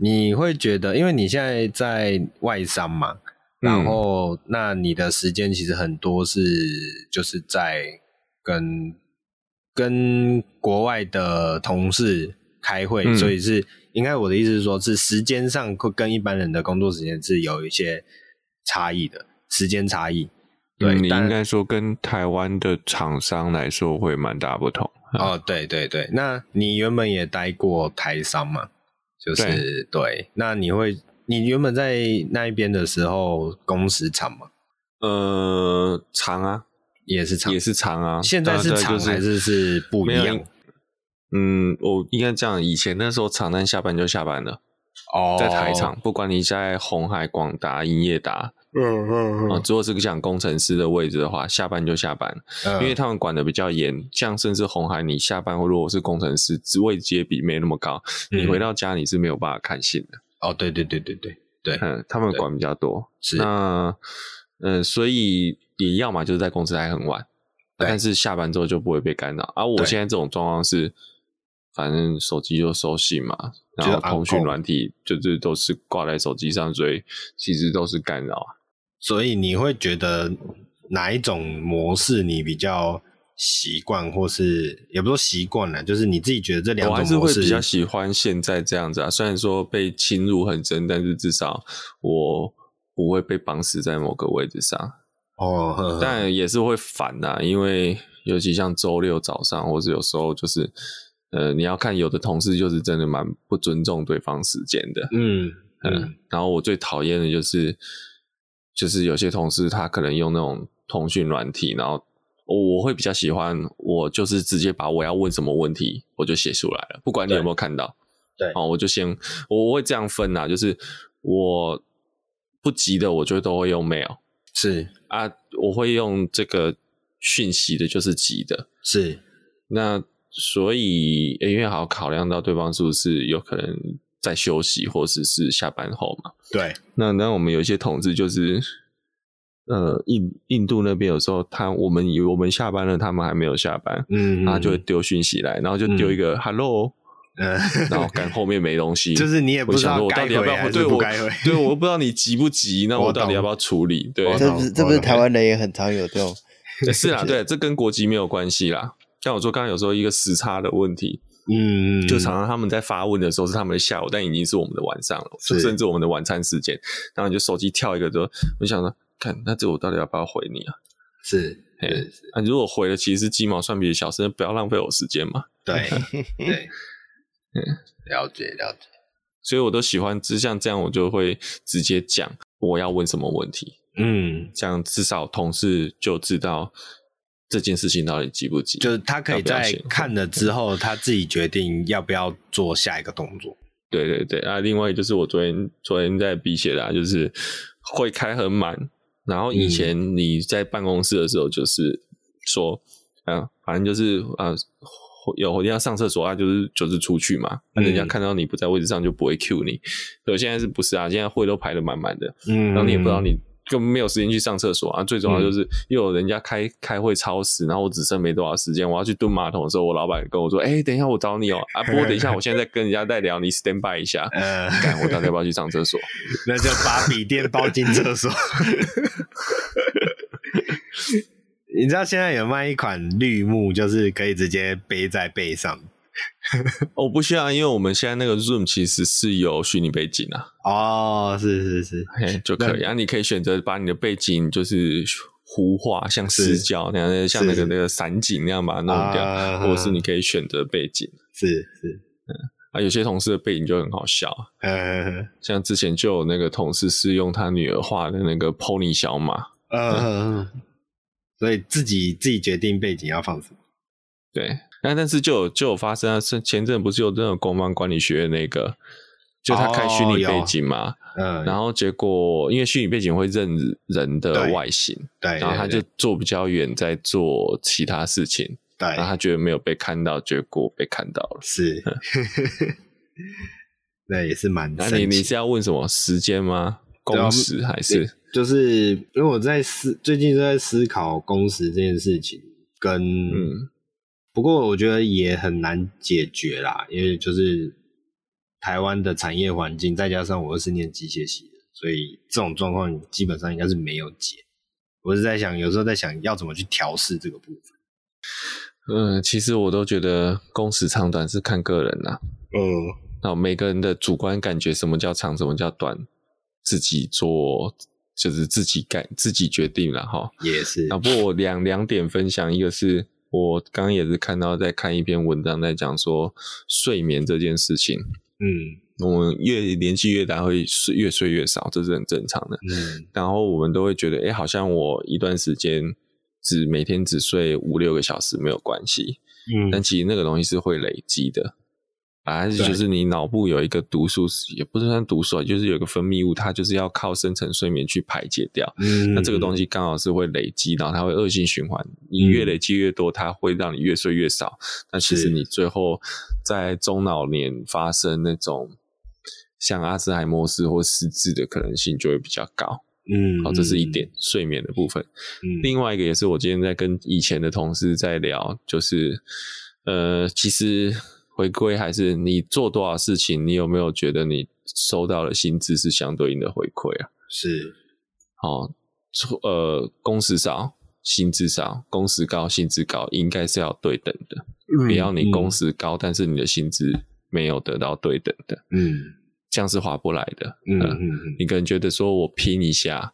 你会觉得，因为你现在在外商嘛，然后那你的时间其实很多是就是在跟跟国外的同事开会，嗯、所以是应该我的意思是说，是时间上会跟一般人的工作时间是有一些差异的，时间差异。对，嗯、你应该说跟台湾的厂商来说会蛮大不同。哦，对对对，那你原本也待过台商嘛？就是对，对，那你会，你原本在那一边的时候工时长吗？呃，长啊，也是长，也是长啊。现在是长还是是不一样？嗯，我应该这样，以前那时候长，但下班就下班了。哦，在台场，不管你在红海、广达、英业达。嗯嗯嗯，啊，如果是讲工程师的位置的话，下班就下班，嗯、因为他们管的比较严。像甚至红海，你下班或如果是工程师，职位阶比没那么高，嗯、你回到家你是没有办法看信的。哦，对对对对对对，嗯，他们管比较多。是那，嗯、呃，所以你要么就是在公司待很晚，但是下班之后就不会被干扰。而、啊、我现在这种状况是，反正手机就收信嘛，然后通讯软体就是都是挂在手机上，所以其实都是干扰。所以你会觉得哪一种模式你比较习惯，或是也不说习惯了，就是你自己觉得这两种模式，我还是会比较喜欢现在这样子啊。虽然说被侵入很深，但是至少我不会被绑死在某个位置上。哦，呵呵，但也是会烦呐，因为尤其像周六早上，或者有时候就是呃，你要看有的同事就是真的蛮不尊重对方时间的。嗯嗯，嗯，然后我最讨厌的就是。就是有些同事他可能用那种通讯软体，然后我会比较喜欢，我就是直接把我要问什么问题我就写出来了，不管你有没有看到。对，哦，我就先我会这样分呐，就是我不急的，我就都会用 mail。是啊，我会用这个讯息的，就是急的。是，那所以因为好考量到对方是不是有可能。在休息，或者是，是下班后嘛？对。那那我们有一些同志就是，呃，印印度那边有时候他我们以为我们下班了，他们还没有下班，嗯，嗯，他就会丢讯息来，然后就丢一个 hello，嗯，然后赶后面没东西，就是你也不知道我到底要不要对我对，我不知道你急不急，那我到底要不要处理？对，这不是这不是台湾人也很常有这种，是啊，对，这跟国籍没有关系啦。像我说刚刚有时候一个时差的问题。嗯，就常常他们在发问的时候是他们的下午，但已经是我们的晚上了，就甚至我们的晚餐时间。然后你就手机跳一个之后，我想说，看那这我到底要不要回你啊？是，嘿是是啊，如果回了，其实是鸡毛蒜皮的小事，不要浪费我时间嘛。对 对，嗯，了解了解。所以我都喜欢，就像这样，我就会直接讲我要问什么问题。嗯，这样至少同事就知道。这件事情到底急不急？就是他可以在看了之后，他自己决定要不要做下一个动作。对对对啊！另外就是我昨天昨天在笔写的，啊，就是会开很满。然后以前你在办公室的时候，就是说，嗯、啊，反正就是啊，有一定要上厕所啊，就是就是出去嘛。那人家看到你不在位置上，就不会 cue 你。所以现在是不是啊？现在会都排的满满的，嗯，然后你也不知道你。就没有时间去上厕所啊！最重要就是又有人家开、嗯、开会超时，然后我只剩没多少时间，我要去蹲马桶的时候，我老板跟我说：“哎、欸，等一下我找你哦、喔。”啊，不过等一下我现在在跟人家在聊，你 stand by 一下。嗯，干，我到底要不要去上厕所？那就把笔电包进厕所。你知道现在有卖一款绿幕，就是可以直接背在背上。我 不需要，因为我们现在那个 Zoom 其实是有虚拟背景啊。哦，是是是，嘿，就可以。那、啊、你可以选择把你的背景就是糊化，像死角那样，像那个那个散景那样把它弄掉，啊、或者是你可以选择背景。是是，嗯，啊，有些同事的背景就很好笑，嗯，像之前就有那个同事是用他女儿画的那个 Pony 小马，嗯，嗯，所以自己自己决定背景要放什么，对。但但是就有就有发生啊，是前阵不是有那种公方管理学院那个，就他开虚拟背景嘛，哦、嗯，然后结果因为虚拟背景会认人的外形，对，对，然后他就坐比较远，在做其他事情，对，然后他觉得没有被看到，结果被看到了，是，那也是蛮。那你你是要问什么时间吗？工时还是？就是因为我在思最近都在思考工时这件事情，跟嗯。不过我觉得也很难解决啦，因为就是台湾的产业环境，再加上我又是念机械系的，所以这种状况基本上应该是没有解。我是在想，有时候在想要怎么去调试这个部分。嗯，其实我都觉得工时长短是看个人啦、啊。嗯，那每个人的主观感觉，什么叫长，什么叫短，自己做就是自己改，自己决定了哈。也是。啊，不过我两两点分享，一个是。我刚刚也是看到在看一篇文章，在讲说睡眠这件事情。嗯，我们越年纪越大，会睡越睡越少，这是很正常的。嗯，然后我们都会觉得，哎，好像我一段时间只每天只睡五六个小时没有关系。嗯，但其实那个东西是会累积的。啊，就是你脑部有一个毒素，也不是算毒素，就是有一个分泌物，它就是要靠深层睡眠去排解掉。嗯，那这个东西刚好是会累积，然后它会恶性循环。你越累积越多，它会让你越睡越少。那其实你最后在中老年发生那种像阿兹海默氏或失智的可能性就会比较高。嗯，好，这是一点睡眠的部分。嗯，另外一个也是我今天在跟以前的同事在聊，就是呃，其实。回归还是你做多少事情，你有没有觉得你收到的薪资是相对应的回馈啊？是，哦，呃，工时少，薪资少；工时高，薪资高，应该是要对等的。嗯，不要你工时高，嗯，但是你的薪资没有得到对等的。嗯，这样是划不来的。嗯嗯，嗯，你可能觉得说我拼一下。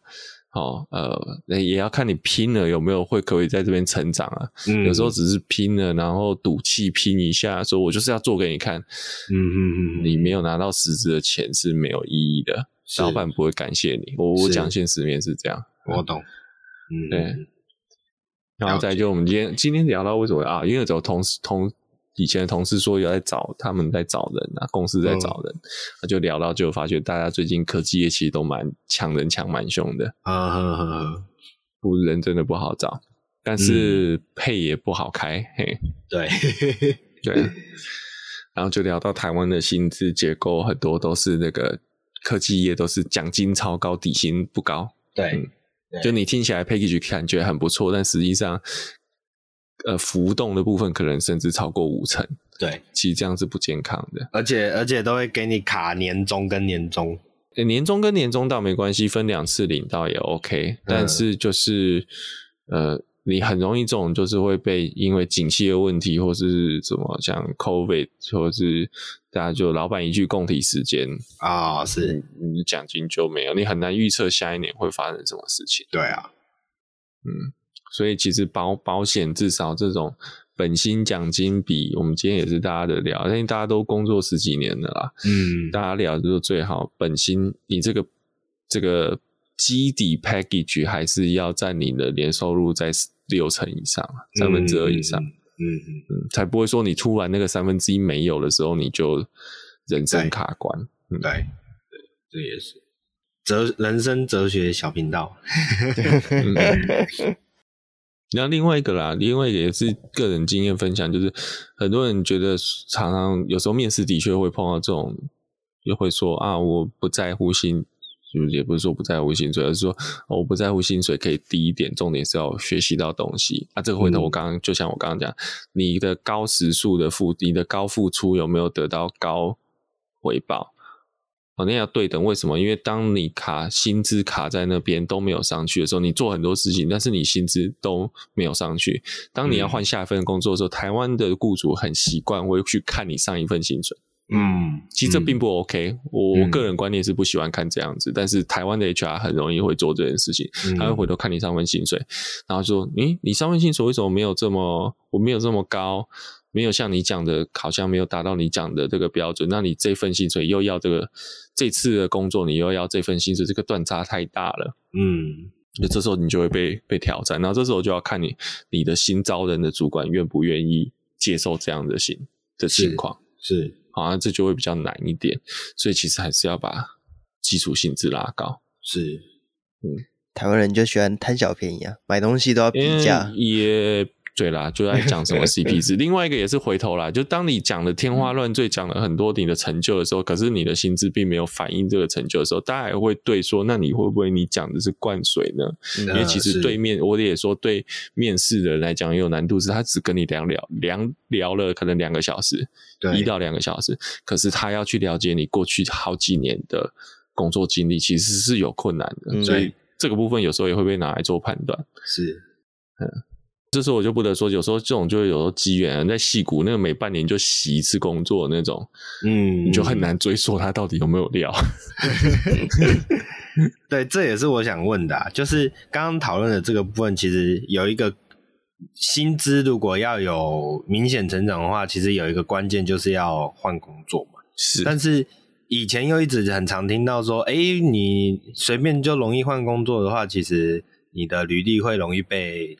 哦，呃，也要看你拼了有没有会可以在这边成长啊。嗯，有时候只是拼了，然后赌气拼一下，说我就是要做给你看。嗯嗯嗯，你没有拿到实质的钱是没有意义的，老板不会感谢你。我我讲现实面是这样，我懂。嗯，对。然后再就我们今天今天聊到为什么啊？因为有同事同。以前的同事说有在找，他们在找人啊，公司在找人，他、嗯、就聊到，就发觉大家最近科技业其实都蛮抢人抢蛮凶的，啊不人真的不好找，但是配也不好开，嗯、嘿，对。对，然后就聊到台湾的薪资结构，很多都是那个科技业都是奖金超高，底薪不高，对，嗯、对。就你听起来 package 感觉很不错，但实际上。呃，浮动的部分可能甚至超过五成，对，其实这样是不健康的，而且而且都会给你卡年终跟年终，欸、年终跟年终倒没关系，分两次领倒也 OK，但是就是、嗯、呃，你很容易这种就是会被因为景气的问题，或是怎么像 COVID，或是大家就老板一句共体时间啊，是你奖金就没有，你很难预测下一年会发生什么事情。对啊，嗯。所以其实保保险至少这种本薪奖金比我们今天也是大家的聊，因为大家都工作十几年了啦，嗯，大家聊就是最好本薪你这个这个基底 package 还是要占你的年收入在六成以上，三分之二以上，嗯嗯嗯，才不会说你突然那个三分之一没有的时候你就人生卡关，对、嗯、对，这也是哲人生哲学小频道。嗯然后另外一个啦，另外一个也是个人经验分享，就是很多人觉得常常有时候面试的确会碰到这种，就会说啊，我不在乎薪，就也不是说不在乎薪水，而是说我不在乎薪水可以低一点，重点是要学习到东西。啊，这个回头我刚刚、嗯、就像我刚刚讲，你的高时速的付，你的高付出有没有得到高回报？那要对等，为什么？因为当你卡薪资卡在那边都没有上去的时候，你做很多事情，但是你薪资都没有上去。当你要换下一份工作的时候，嗯、台湾的雇主很习惯会去看你上一份薪水。嗯，其实这并不 OK。我、嗯、我个人观念是不喜欢看这样子，但是台湾的 HR 很容易会做这件事情，嗯、他会回头看你上份薪水，然后说：“诶，你上份薪水为什么没有这么，我没有这么高？”没有像你讲的，好像没有达到你讲的这个标准。那你这份薪水又要这个这次的工作，你又要这份薪水，这个断差太大了。嗯，那这时候你就会被被挑战。然后这时候就要看你你的新招人的主管愿不愿意接受这样的情的情况。是，好像这就会比较难一点。所以其实还是要把基础薪资拉高。是，嗯，台湾人就喜欢贪小便宜啊，买东西都要比价。也。对啦，就在讲什么 CP 值。另外一个也是回头啦，就当你讲的天花乱坠，讲了很多你的成就的时候，可是你的薪资并没有反映这个成就的时候，大家也会对说，那你会不会你讲的是灌水呢？嗯、因为其实对面我也说，对面试的人来讲也有难度，是他只跟你聊聊聊聊了可能两个小时，对，一到两个小时，可是他要去了解你过去好几年的工作经历，其实是有困难的，嗯、所以这个部分有时候也会被拿来做判断。是，嗯。这时候我就不得说，有时候这种就会有时候机缘，在戏骨那个每半年就洗一次工作那种，嗯，你就很难追溯他到底有没有料。对，这也是我想问的啊，就是刚刚讨论的这个部分，其实有一个薪资如果要有明显成长的话，其实有一个关键就是要换工作嘛。是，但是以前又一直很常听到说，哎，你随便就容易换工作的话，其实你的履历会容易被。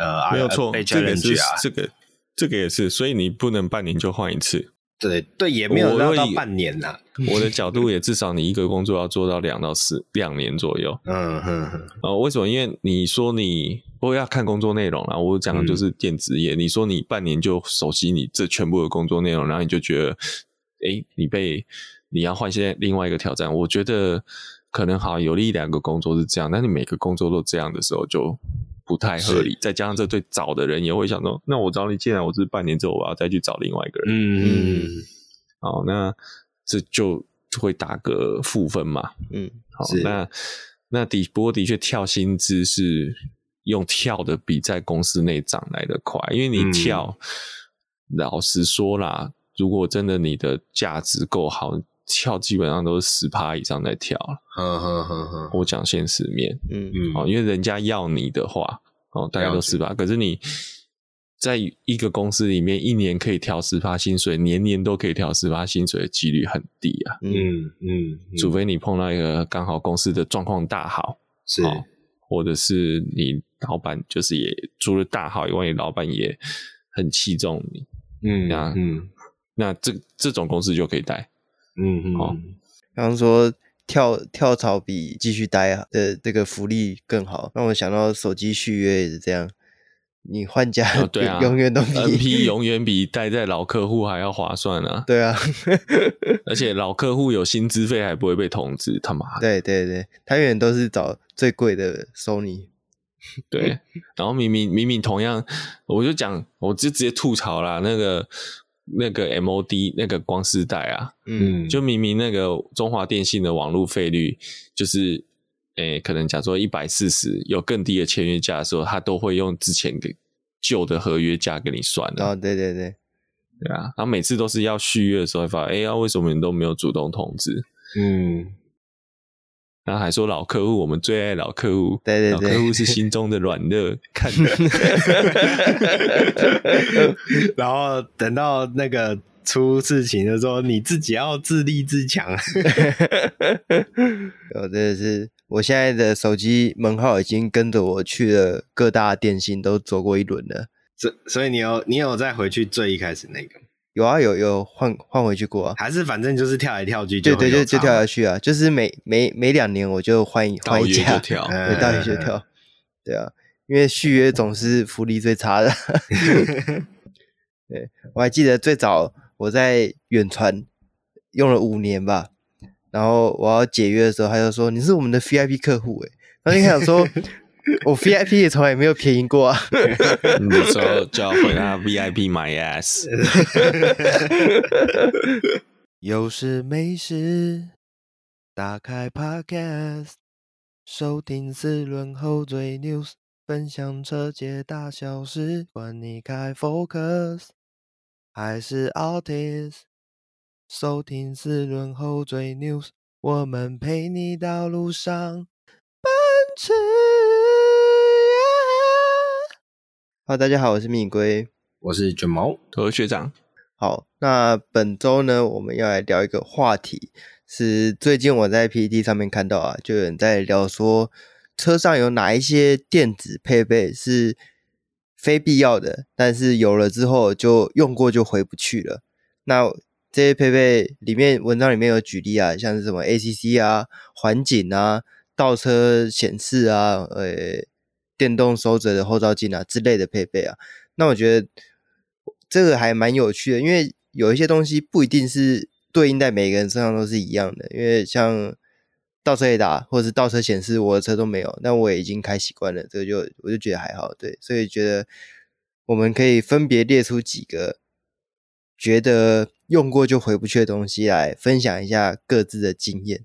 呃，没有错，啊、这个是这个这个也是，所以你不能半年就换一次。对对，也没有到半年呐。我的角度也至少你一个工作要做到两到四两年左右。嗯哼哼。呃，为什么？因为你说你不过要看工作内容啦。我讲的就是电子业。嗯、你说你半年就熟悉你这全部的工作内容，然后你就觉得，哎，你被你要换现在另外一个挑战。我觉得可能好有一两个工作是这样，但你每个工作都这样的时候就。不太合理，再加上这对找的人也会想说，那我找你进来，我是半年之后我要再去找另外一个人，嗯嗯，好，那这就会打个负分嘛，嗯，好，那那的不过的确跳薪资是用跳的比在公司内涨来的快，因为你跳，嗯、老实说啦，如果真的你的价值够好，跳基本上都是十趴以上在跳了。呵呵呵呵，我讲现实面，嗯嗯，哦，因为人家要你的话，哦，大家都十趴，可是你在一个公司里面，一年可以调十趴薪水，年年都可以调十趴薪水的几率很低啊。嗯嗯，嗯，除非你碰到一个刚好公司的状况大好，是，哦，或者是你老板就是也除了大好以外，你老板也很器重你，嗯，那嗯，那这这种公司就可以带。嗯嗯，好，刚刚说跳跳槽比继续待啊的这个福利更好，让我想到手机续约也是这样，你换家、哦、对啊，永远都比 NP 永远比待在老客户还要划算啊！对啊，而且老客户有薪资费还不会被通知，他妈的！对对对，他永远都是找最贵的收你。对，然后明明明明同样，我就讲，我就直接吐槽啦，那个。那个 MOD 那个光世代啊，嗯，就明明那个中华电信的网络费率就是，诶、欸，可能假如说一百四十有更低的签约价的时候，他都会用之前的旧的合约价给你算的。哦，对对对，对啊，然后每次都是要续约的时候，发现哎呀，为什么你都没有主动通知？嗯。然后还说老客户，我们最爱老客户。对对对，老客户是心中的软肋。看，然后等到那个出事情的时候，你自己要自立自强。我真的是，我现在的手机门号已经跟着我去了各大电信都走过一轮了。所所以你有你有再回去最一开始那个？有啊，有有换换回去过。啊，还是反正就是跳来跳去就，对对，就就跳下去啊，就是每每每两年我就换换一家，跳，对，到约就跳，对啊，因为续约总是福利最差的。对，我还记得最早我在远传用了五年吧，然后我要解约的时候，他就说你是我们的 VIP 客户，哎，然后你想说。我 VIP 也从来没有便宜过啊！那时候就要回答 VIP my ass。有事没事，打开 Podcast，收听四轮后最 news，分享车界大小事，管你开 Focus 还是 Altis，收听四轮后最 news，我们陪你到路上奔驰。哈，大家好，我是蜜龟，我是卷毛，我是学长。好，那本周呢，我们要来聊一个话题，是最近我在 PPT 上面看到啊，就有人在聊说，车上有哪一些电子配备是非必要的，但是有了之后就用过就回不去了。那这些配备里面，文章里面有举例啊，像是什么 ACC 啊、环景啊、倒车显示啊，呃。电动收折的后照镜啊之类的配备啊，那我觉得这个还蛮有趣的，因为有一些东西不一定是对应在每个人身上都是一样的。因为像倒车雷达或者是倒车显示，我的车都没有，那我也已经开习惯了，这个就我就觉得还好。对，所以觉得我们可以分别列出几个觉得用过就回不去的东西来分享一下各自的经验。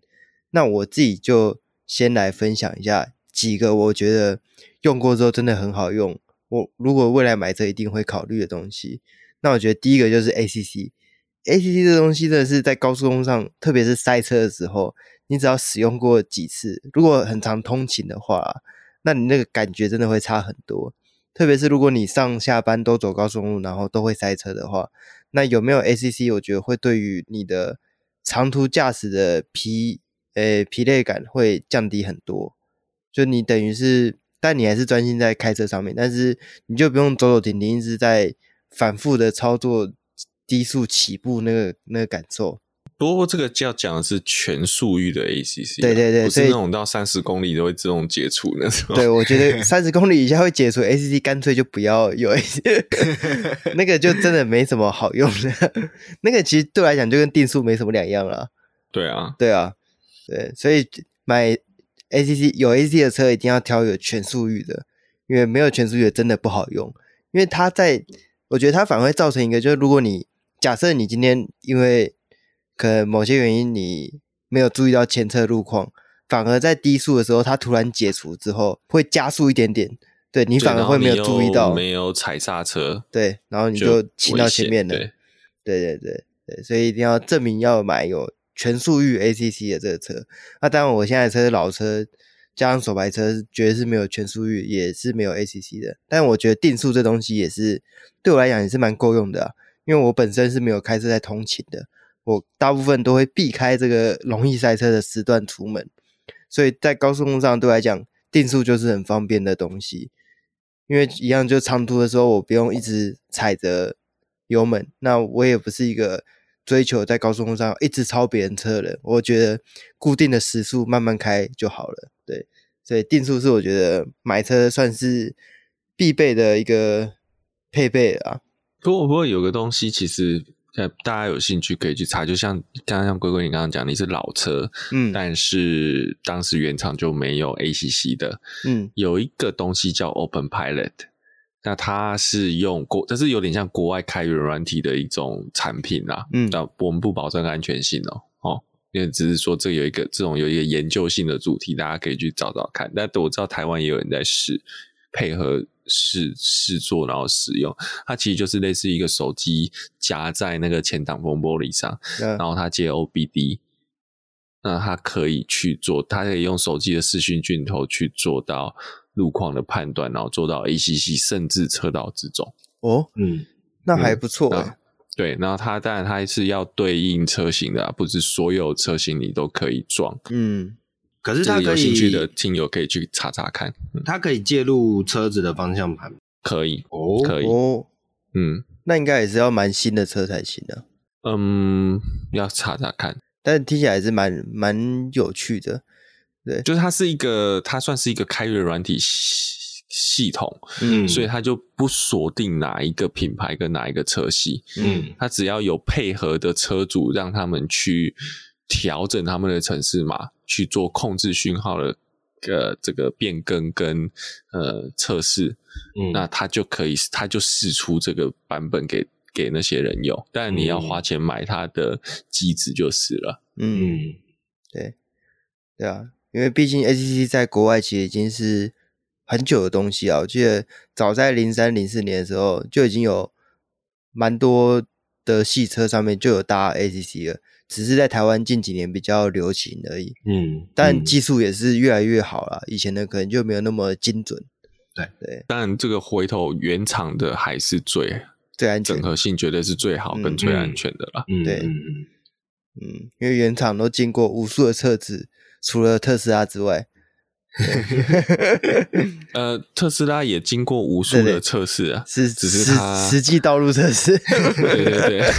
那我自己就先来分享一下几个我觉得用过之后真的很好用，我如果未来买车一定会考虑的东西。那我觉得第一个就是 ACC，ACC 这东西真的是在高速公路上，特别是塞车的时候。你只要使用过几次，如果很常通勤的话，那你那个感觉真的会差很多。特别是如果你上下班都走高速公路，然后都会塞车的话，那有没有 ACC？我觉得会对于你的长途驾驶的疲呃、欸、疲累感会降低很多。就你等于是，但你还是专心在开车上面，但是你就不用走走停停，一直在反复的操作低速起步那个那个感受。不过这个要讲的是全速域的 ACC，对对对，不是那种到三十公里都会自动解除那种。对，我觉得三十 公里以下会解除 ACC，干脆就不要有 ACC，那个就真的没什么好用的。那个其实对我来讲就跟定速没什么两样了。对啊，对啊，对，所以买 ACC 有 ACC 的车一定要挑有全速域的，因为没有全速域的真的不好用，因为它在，我觉得它反而会造成一个，就是如果你假设你今天因为可能某些原因你没有注意到前车路况，反而在低速的时候，它突然解除之后会加速一点点，对你反而会没有注意到，没有踩刹车，对，然后你就骑到前面了，对，对对对对，所以一定要证明要买有全速域 ACC 的这个车。那当然，我现在车是老车，加上手排车，绝对是没有全速域，也是没有 ACC 的。但我觉得定速这东西也是对我来讲也是蛮够用的，因为我本身是没有开车在通勤的。我大部分都会避开这个容易塞车的时段出门，所以在高速公路上对我来讲，定速就是很方便的东西。因为一样，就长途的时候，我不用一直踩着油门，那我也不是一个追求在高速公路上一直超别人车的人。我觉得固定的时速慢慢开就好了。对，所以定速是我觉得买车算是必备的一个配备啊。不过，不过有个东西其实。大家有兴趣可以去查，就像刚刚像龟龟你刚刚讲，你是老车，嗯，但是当时原厂就没有 ACC 的，嗯，有一个东西叫 Open Pilot，那它是用国，这是有点像国外开源软体的一种产品啦，嗯，那我们不保证安全性哦，哦，因为只是说这有一个这种有一个研究性的主题，大家可以去找找看。但我知道台湾也有人在试配合。试试做，然后使用，它其实就是类似一个手机夹在那个前挡风玻璃上，嗯、然后它接 OBD，那它可以去做，它可以用手机的视讯镜头去做到路况的判断，然后做到 ACC，甚至车道之中。哦，嗯，那还不错、欸。对，然后它当然它是要对应车型的，不是所有车型你都可以装。嗯。可是他可以，有兴趣的听友可以去查查看，它可以介入车子的方向盘，可以哦，可以。哦，嗯，那应该也是要蛮新的车才行的，嗯，要查查看，但听起来还是蛮蛮有趣的，对，就是它是一个，它算是一个开源软体系系统，嗯，所以它就不锁定哪一个品牌跟哪一个车系，嗯，它只要有配合的车主让他们去。调整他们的城市码去做控制讯号的呃这个变更跟呃测试，嗯，那它就可以它就试出这个版本给给那些人用，但你要花钱买它的机子就是了，嗯，对，对啊，因为毕竟 ACC 在国外其实已经是很久的东西啊，我记得早在零三零四年的时候就已经有蛮多的汽车上面就有搭 ACC 了。只是在台湾近几年比较流行而已，嗯，但技术也是越来越好了。以前的可能就没有那么精准，对对。但这个回头原厂的还是最最安全，整合性绝对是最好跟最安全的了。嗯，对，嗯嗯，因为原厂都经过无数的测试，除了特斯拉之外，呃，特斯拉也经过无数的测试啊，是只是它实际道路测试，对对对。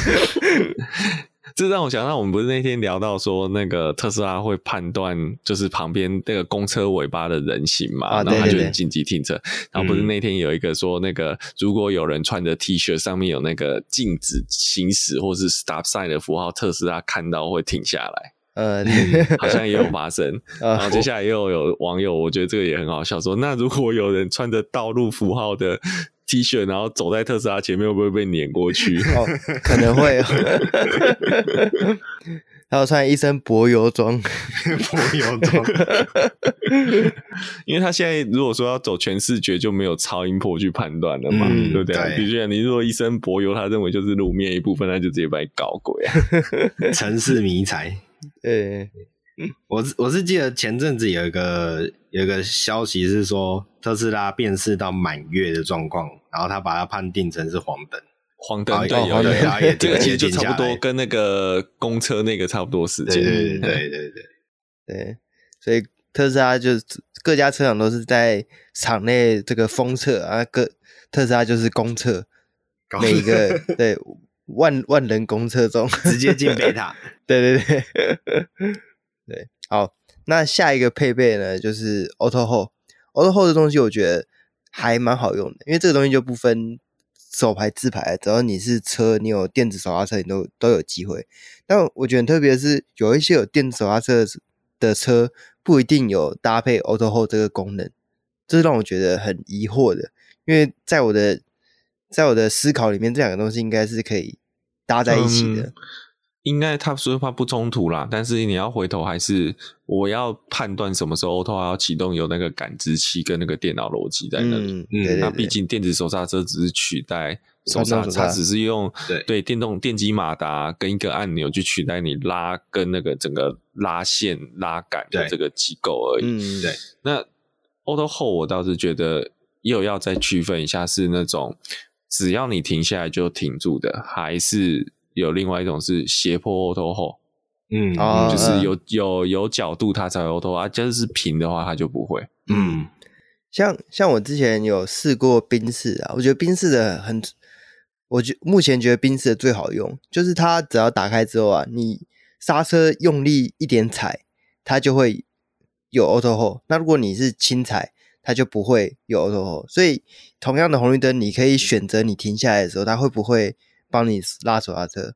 这让我想到，我们不是那天聊到说，那个特斯拉会判断就是旁边那个公车尾巴的人行嘛，啊、然后他就紧急停车。对对对，然后不是那天有一个说，那个如果有人穿着 T 恤上面有那个禁止行驶或是 Stop Sign 的符号，特斯拉看到会停下来。呃、嗯，好像也有发生。然后接下来又有网友，我觉得这个也很好笑，说那如果有人穿着道路符号的 T 恤，然后走在特斯拉前面，会不会被碾过去？哦，可能会。还有穿一身柏油装，柏油装，因为他现在如果说要走全视觉，就没有超音波去判断了嘛，嗯、对不对？的确，你如果一身柏油，他认为就是路面一部分，他就直接把你搞鬼啊，城市迷彩。对，我是我是记得前阵子有一个有一个消息是说特斯拉辨识到满月的状况，然后他把它判定成是黄灯，黄灯对，有对，然后 这个其实就差不多跟那个公车那个差不多时间，对对对 对对对，所以特斯拉就各家车厂都是在场内这个封测啊，各特斯拉就是公测，每一个对。万万人公车中直接进贝塔，对 对对，对，好，那下一个配备呢，就是 Auto Hold，Auto Hold 的东西我觉得还蛮好用的，因为这个东西就不分手牌自牌，只要你是车，你有电子手刹车，你都都有机会。但我觉得特别是，有一些有电子手刹车的车不一定有搭配 Auto Hold 这个功能，这是让我觉得很疑惑的，因为在我的。在我的思考里面，这两个东西应该是可以搭在一起的。嗯、应该他说话不冲突啦，但是你要回头还是我要判断什么时候 Auto 要启动，有那个感知器跟那个电脑逻辑在那里。嗯，对对对，那毕竟电子手刹车只是取代手刹，它只是用对对电动电机马达跟一个按钮去取代你拉跟那个整个拉线拉杆的这个机构而已。嗯，对。那 Auto Hold 我倒是觉得又要再区分一下，是那种。只要你停下来就停住的，还是有另外一种是斜坡 auto hold，嗯，就是有有有角度它才会 auto 啊，就是平的话它就不会。嗯，像像我之前有试过宾士啊，我觉得宾士的很，我觉目前觉得宾士的最好用，就是它只要打开之后啊，你刹车用力一点踩，它就会有 auto hold。那如果你是轻踩，它就不会有 auto hold，所以同样的红绿灯，你可以选择你停下来的时候，它会不会帮你拉手刹车？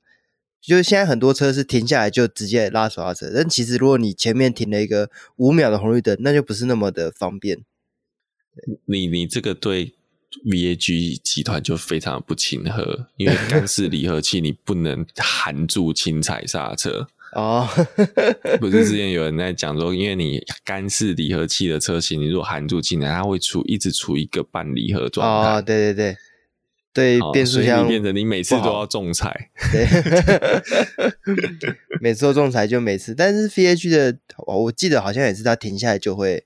就是现在很多车是停下来就直接拉手刹车，但其实如果你前面停了一个五秒的红绿灯，那就不是那么的方便。你你这个对 VAG 集团就非常不亲和，因为干 式离合器你不能含住轻踩刹车。哦，不是之前有人在讲说，因为你干式离合器的车型，你如果含住进来，它会处一直处一个半离合状态。哦，对对对，对，变速箱变成你每次都要仲裁。对，每次都仲裁就每次，但是 VAG 的，我记得好像也是它停下来就会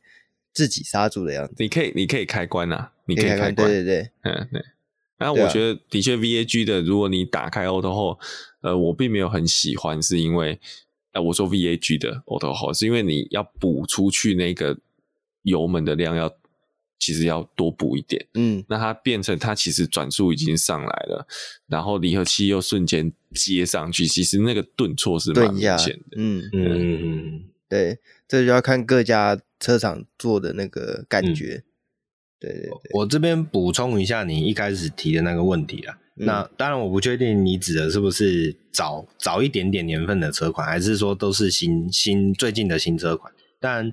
自己刹住的样子。你可以，你可以开关啊，你可以开关。对对对，嗯对。那我觉得的确 VAG 的，如果你打开 Auto Hold。呃，我并没有很喜欢，是因为，呃，我说 VAG 的 Auto Hold，是因为你要补出去那个油门的量要，要其实要多补一点，嗯，那它变成它其实转速已经上来了，然后离合器又瞬间接上去，其实那个顿挫是蛮明显的，嗯嗯嗯。嗯，对，这就要看各家车厂做的那个感觉，嗯、对对对，我这边补充一下你一开始提的那个问题啊。嗯、那当然，我不确定你指的是不是早早一点点年份的车款，还是说都是新新最近的新车款。但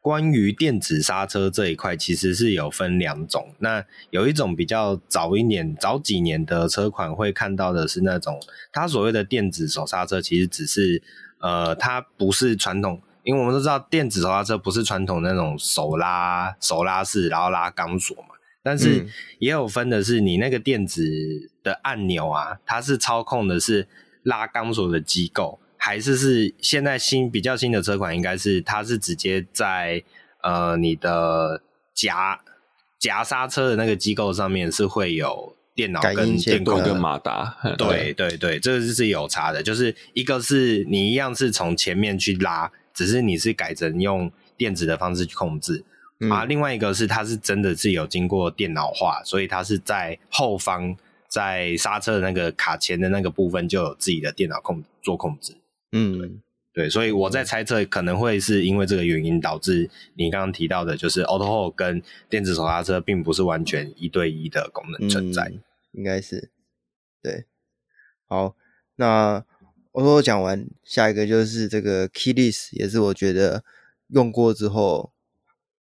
关于电子刹车这一块，其实是有分两种。那有一种比较早一年、早几年的车款，会看到的是那种，它所谓的电子手刹车，其实只是呃，它不是传统，因为我们都知道电子手刹车不是传统那种手拉手拉式，然后拉钢索嘛。但是也有分的是，你那个电子的按钮啊，它是操控的是拉钢索的机构，还是是现在新比较新的车款，应该是它是直接在呃你的夹夹刹车的那个机构上面是会有电脑跟电控跟马达，对对对，这个是有差的，就是一个是你一样是从前面去拉，只是你是改成用电子的方式去控制。啊，另外一个是它是真的是有经过电脑化，所以它是在后方在刹车的那个卡钳的那个部分就有自己的电脑控做控制。嗯，对，对，所以我在猜测，可能会是因为这个原因导致你刚刚提到的，就是 Auto Hold 跟电子手刹车并不是完全一对一的功能存在。嗯、应该是，对。好，那 Auto Hold 讲完，下一个就是这个 Keyless，也是我觉得用过之后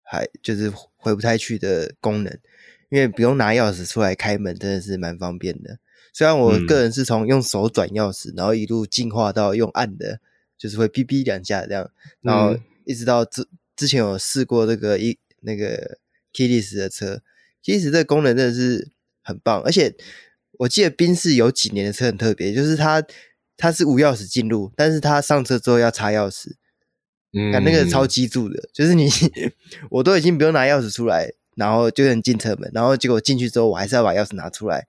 还就是回不太去的功能，因为不用拿钥匙出来开门，真的是蛮方便的。虽然我个人是从用手转钥匙，嗯，然后一路进化到用按的，就是会哔哔两下这样，然后一直到之之前有试过这个一那个 Keyless 的车，Keyless 这个功能真的是很棒，而且我记得宾士有几年的车很特别，就是它它是无钥匙进入，但是它上车之后要插钥匙，嗯，那个超机智的，就是你 我都已经不用拿钥匙出来，然后就能进车门，然后结果进去之后我还是要把钥匙拿出来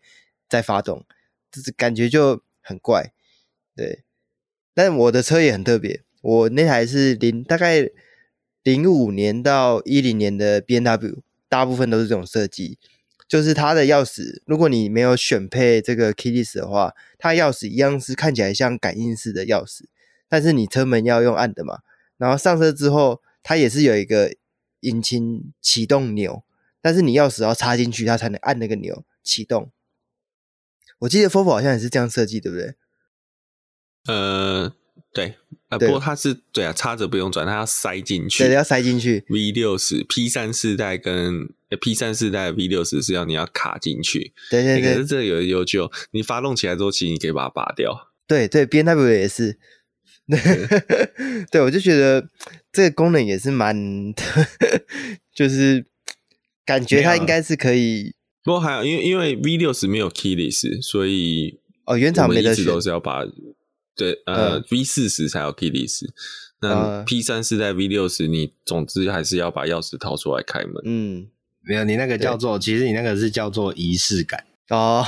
再发动。就是感觉就很怪，对。但我的车也很特别，我那台是零大概零五年到一零年的 BMW，大部分都是这种设计。就是它的钥匙，如果你没有选配这个 keyless 的话，它钥匙一样是看起来像感应式的钥匙，但是你车门要用按的嘛。然后上车之后，它也是有一个引擎启动钮，但是你钥匙要插进去，它才能按那个钮启动。我记得 Fofo 好像也是这样设计，对不对？呃，对，呃，不过它是对啊，插着不用转，它要塞进去，对，要塞进去。V 六十 P 三世代跟 P 三世代 V 六十是要你要卡进去，对对对。可是这有有就你发动起来之后，其实你可以把它拔掉。对对，B N W 也是。对，对我就觉得这个功能也是蛮，就是感觉它应该是可以。不过还有，因为因为 V 六十没有 keyless，所以哦，原厂没得选，都是要把对呃、嗯、V 四十才有 keyless，那 P 三是在 V 六十，你总之还是要把钥匙掏出来开门。嗯，没有，你那个叫做，其实你那个是叫做仪式感。哦，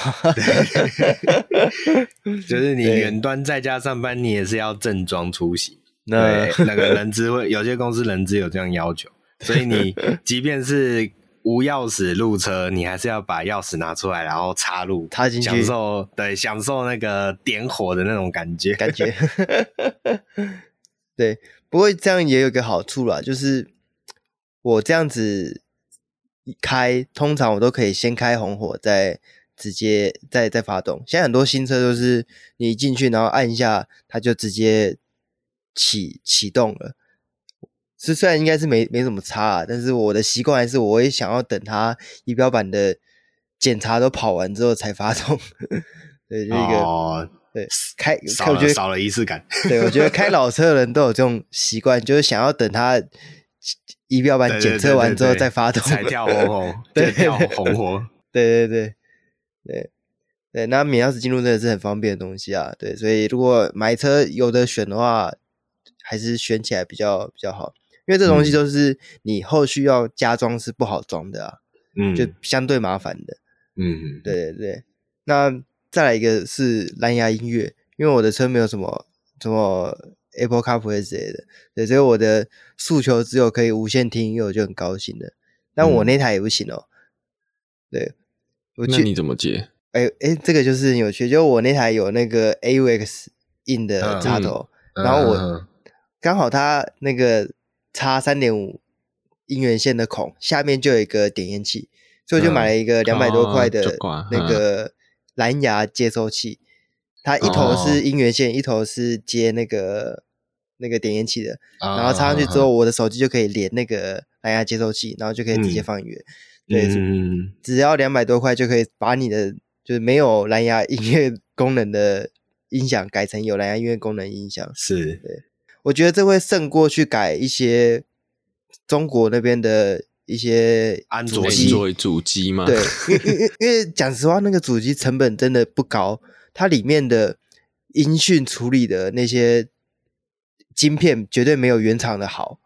就是你远端在家上班，你也是要正装出席。那那个人资会有些公司人资有这样要求，所以你 即便是。无钥匙入车，你还是要把钥匙拿出来，然后插入，插进去，享受对，享受那个点火的那种感觉，感觉。对，不过这样也有一个好处啦，就是我这样子开，通常我都可以先开红火，再直接再再发动。现在很多新车都是你一进去，然后按一下，它就直接启启动了。是虽然应该是没没什么差啊，但是我的习惯还是我会想要等它仪表板的检查都跑完之后才发动。对，就一个、哦、对开，少了我觉得少了仪式感。对，我觉得开老车的人都有这种习惯，就是想要等它仪表板检测完之后再发动，才跳 红红，对，跳红火。对对对对对，那免钥匙进入真的是很方便的东西啊。对，所以如果买车有的选的话，还是选起来比较比较好。因为这东西都是你后续要加装是不好装的啊，嗯，就相对麻烦的，嗯，对对对。那再来一个是蓝牙音乐，因为我的车没有什么什么 Apple CarPlay 之类的，对，所以我的诉求只有可以无线听音乐，我就很高兴了。但我那台也不行哦，对，我那你怎么接？哎哎，这个就是很有趣，就我那台有那个 AUX in 的插头，嗯、然后我、嗯、刚好它那个。插三点五音源线的孔，下面就有一个点烟器，所以我就买了一个两百多块的那个蓝牙接收器。它一头是音源线，一头是接那个那个点烟器的。然后插上去之后，我的手机就可以连那个蓝牙接收器，然后就可以直接放音乐。对，只要两百多块就可以把你的就是没有蓝牙音乐功能的音响改成有蓝牙音乐功能音响。是，对。我觉得这会胜过去改一些中国那边的一些安卓机作为主机嘛？对，因为因为因为讲实话，那个主机成本真的不高，它里面的音讯处理的那些晶片绝对没有原厂的好。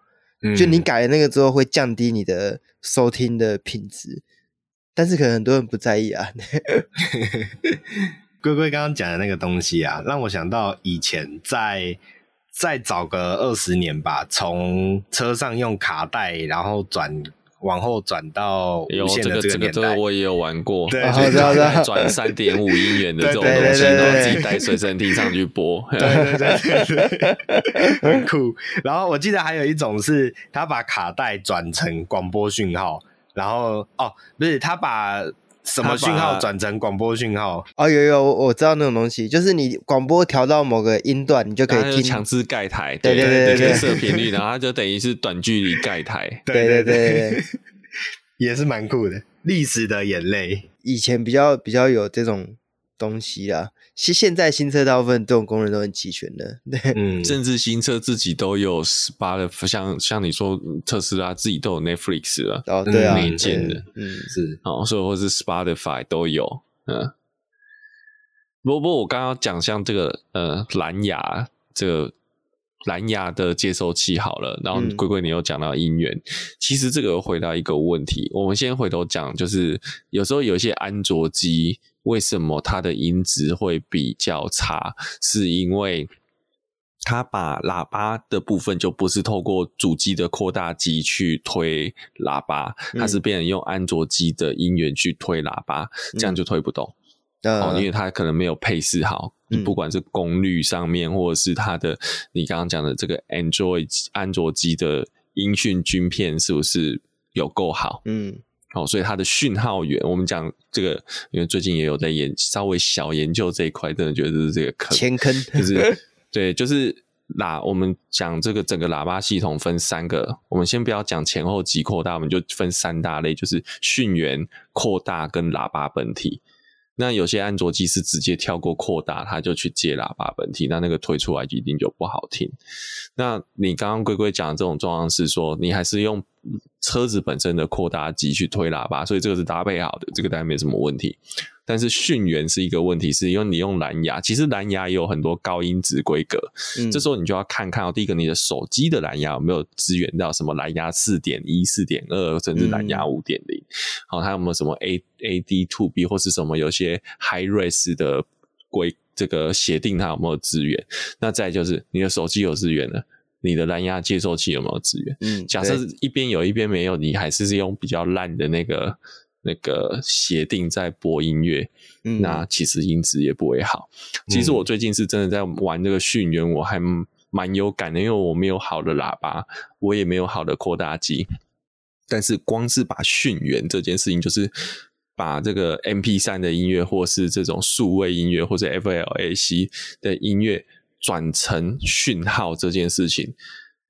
嗯，就你改了那个之后，会降低你的收听的品质，但是可能很多人不在意啊。龟龟刚刚讲的那个东西啊，让我想到以前在。再早个二十年吧，从车上用卡带，然后转往后转到无线的这个年代，这个这个我也有玩过，对，转三点五音源的这种东西，然后自己带随身听上去播，对对对对对，很酷。然后我记得还有一种是，他把卡带转成广播讯号，然后哦，不是他把。什么讯号转成广播讯号？哦，有有，我知道那种东西，就是你广播调到某个音段，你就可以听强制盖台，对对对对，设频率，然后它就等于是短距离盖台，对对对对，也是蛮酷的。历史的眼泪，以前比较比较有这种东西啦。其实现在新车大部分这种功能都很齐全的，对，嗯，甚至新车自己都有 Spotify，像像你说特斯拉自己都有 Netflix 了，哦，对啊，内建的，嗯，是，哦，所以或是 Spotify 都有，嗯。不过，不我刚刚讲像这个呃蓝牙这个蓝牙的接收器好了，然后龟龟你又讲到音源，嗯、其实这个又回答一个问题，我们先回头讲，就是有时候有一些安卓机。为什么它的音质会比较差？是因为它把喇叭的部分就不是透过主机的扩大机去推喇叭，它是变成用安卓机的音源去推喇叭，嗯、这样就推不动。嗯、哦，因为它可能没有配饰好，嗯、不管是功率上面，或者是它的你刚刚讲的这个 Android 安卓机的音讯晶片是不是有够好？嗯。哦，所以它的讯号源，我们讲这个，因为最近也有在研稍微小研究这一块，真的觉得这是这个坑，前坑，就是对，就是喇，我们讲这个整个喇叭系统分三个，我们先不要讲前后级扩大，我们就分三大类，就是讯源、扩大跟喇叭本体。那有些安卓机是直接跳过扩大，它就去接喇叭本体，那那个推出来一定就不好听。那你刚刚龟龟讲的这种状况是说，你还是用车子本身的扩大机去推喇叭，所以这个是搭配好的，这个当然没什么问题。但是讯源是一个问题，是因为你用蓝牙，其实蓝牙也有很多高音质规格，嗯，这时候你就要看看哦，第一个你的手机的蓝牙有没有支援到什么蓝牙四点一、四点二，甚至蓝牙五点零，好，它有没有什么 A A D to B 或是什么有些 High Res 的规这个协定，它有没有支援？那再就是你的手机有支援了，你的蓝牙接收器有没有支援？嗯，假设一边有一边没有，你还是是用比较烂的那个。那个协定在播音乐，嗯、那其实音质也不会好。其实我最近是真的在玩这个讯源，我还蛮有感的，因为我没有好的喇叭，我也没有好的扩大机。但是光是把讯源这件事情，就是把这个 M P 三的音乐，或是这种数位音乐，或者 FLAC 的音乐转成讯号这件事情，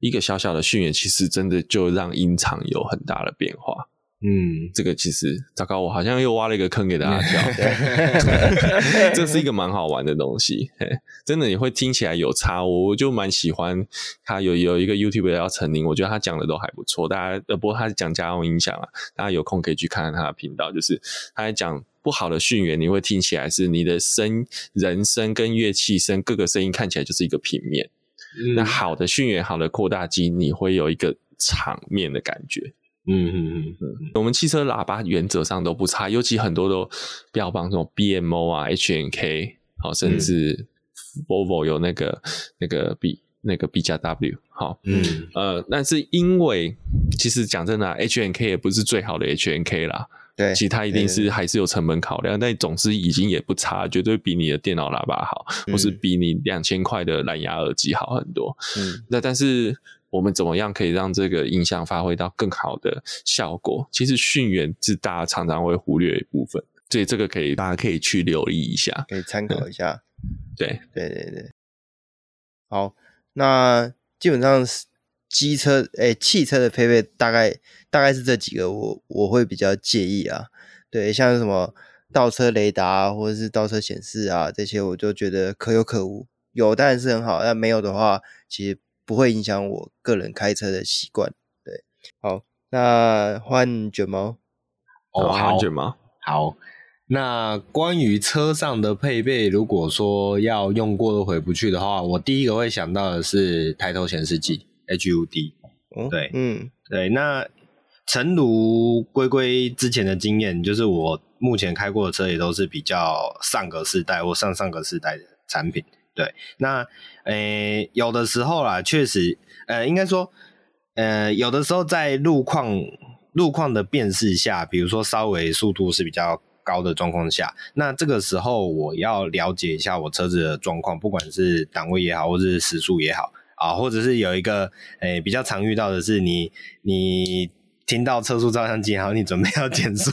一个小小的讯源，其实真的就让音场有很大的变化。嗯，这个其实糟糕，我好像又挖了一个坑给大家跳。这是一个蛮好玩的东西，真的你会听起来有差，我就蛮喜欢他有有一个 YouTube 叫陈宁，我觉得他讲的都还不错。大家呃，不过他是讲家用音响啊，大家有空可以去看看他的频道。就是他在讲不好的讯源，你会听起来是你的声、人声跟乐器声各个声音看起来就是一个平面。嗯、那好的讯源、好的扩大机，你会有一个场面的感觉。嗯嗯嗯。嗯，我们汽车喇叭原则上都不差，尤其很多都标榜这种 BMO 啊、HNK，好，甚至 Volvo 有那个那个 B 那个 B 加 W，好，嗯。呃，但是因为其实讲真的，HNK 也不是最好的 HNK 啦，对，其他一定是还是有成本考量，但总之已经也不差，绝对比你的电脑喇叭好，或是比你两千块的蓝牙耳机好很多，嗯，那但是。我们怎么样可以让这个音响发挥到更好的效果？其实讯源是大家常常会忽略的一部分，所以这个可以大家可以去留意一下，可以参考一下。对对对对，好，那基本上机车诶，汽车的配备大概大概是这几个我，我我会比较介意啊。对，像什么倒车雷达啊，或者是倒车显示啊，这些我就觉得可有可无。有当然是很好，但没有的话，其实。不会影响我个人开车的习惯。对，好，那换卷毛。哦，好，卷毛。好，那关于车上的配备，如果说要用过都回不去的话，我第一个会想到的是抬头显示器 HUD。哦，对，嗯，对。那诚如龟龟之前的经验，就是我目前开过的车也都是比较上个世代或上上个世代的产品。对，那呃，有的时候啦，确实，呃，应该说，呃，有的时候在路况路况的辨识下，比如说稍微速度是比较高的状况下，那这个时候我要了解一下我车子的状况，不管是档位也好，或者是时速也好啊，或者是有一个诶、比较常遇到的是你你。听到测速照相机，然后你准备要减速，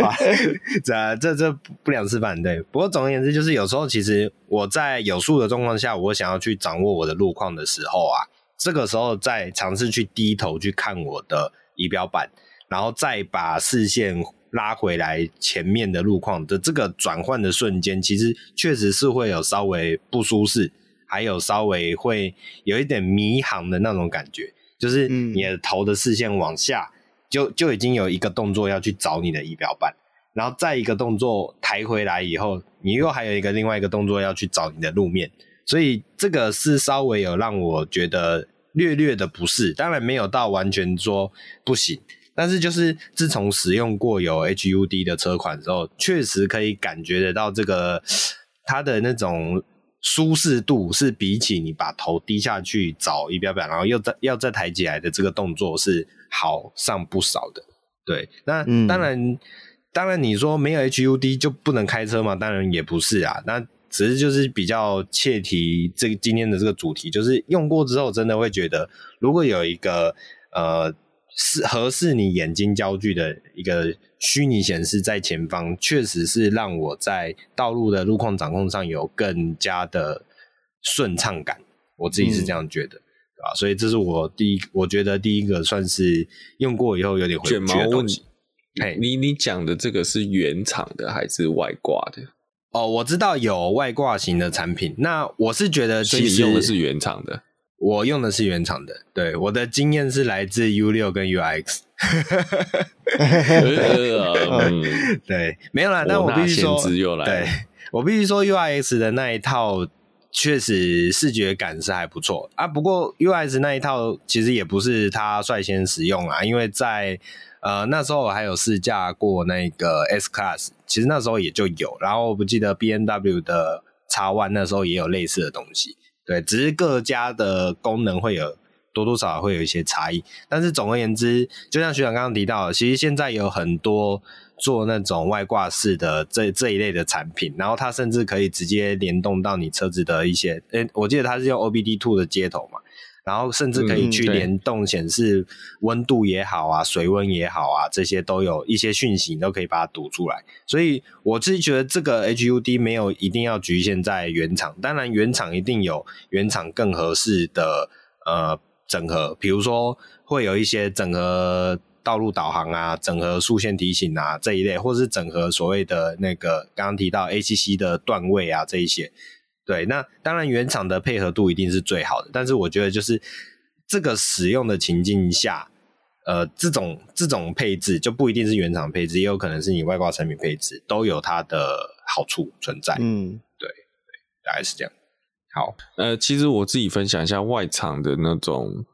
这这这不良示范。对，不过总而言之，就是有时候其实我在有数的状况下，我想要去掌握我的路况的时候啊，这个时候再尝试去低头去看我的仪表板，然后再把视线拉回来前面的路况的这个转换的瞬间，其实确实是会有稍微不舒适，还有稍微会有一点迷航的那种感觉。就是你的头的视线往下，就就已经有一个动作要去找你的仪表板，然后再一个动作抬回来以后，你又还有一个另外一个动作要去找你的路面，所以这个是稍微有让我觉得略略的不适，当然没有到完全说不行，但是就是自从使用过有 HUD 的车款之后，确实可以感觉得到这个它的那种。舒适度是比起你把头低下去找仪表板，然后又再要再抬起来的这个动作是好上不少的。对，那当然，嗯、当然你说没有 HUD 就不能开车嘛？当然也不是啊。那只是就是比较切题，这个今天的这个主题就是用过之后，真的会觉得，如果有一个呃。是合适你眼睛焦距的一个虚拟显示在前方，确实是让我在道路的路况掌控上有更加的顺畅感。我自己是这样觉得，嗯、对吧？所以这是我第一，我觉得第一个算是用过以后有点回不去的东西。嘿，你你讲的这个是原厂的还是外挂的？哦，我知道有外挂型的产品，那我是觉得其实用的是原厂的。我用的是原厂的，对，我的经验是来自 U 六跟 UIX，对，没有啦，但我必须说，对，我必须说 U X 的那一套确实视觉感是还不错啊。不过 UX 那一套其实也不是他率先使用啊，因为在呃那时候我还有试驾过那个 S Class，其实那时候也就有，然后我不记得 BMW 的 X One 那时候也有类似的东西。对，只是各家的功能会有多多少少会有一些差异，但是总而言之，就像学长刚刚提到，其实现在有很多做那种外挂式的这这一类的产品，然后它甚至可以直接联动到你车子的一些，诶，我记得它是用 OBD Two 的接头嘛。然后甚至可以去联动显示温度也好啊，水温也好啊，这些都有一些讯息，你都可以把它读出来。所以我自己觉得这个 HUD 没有一定要局限在原厂，当然原厂一定有原厂更合适的呃整合，比如说会有一些整合道路导航啊，整合速线提醒啊这一类，或是整合所谓的那个刚刚提到 ACC 的段位啊这一些。对，那当然原厂的配合度一定是最好的，但是我觉得就是这个使用的情境下，呃，这种这种配置就不一定是原厂配置，也有可能是你外挂产品配置，都有它的好处存在。嗯，对，对，大概是这样。好，呃，其实我自己分享一下外厂的那种，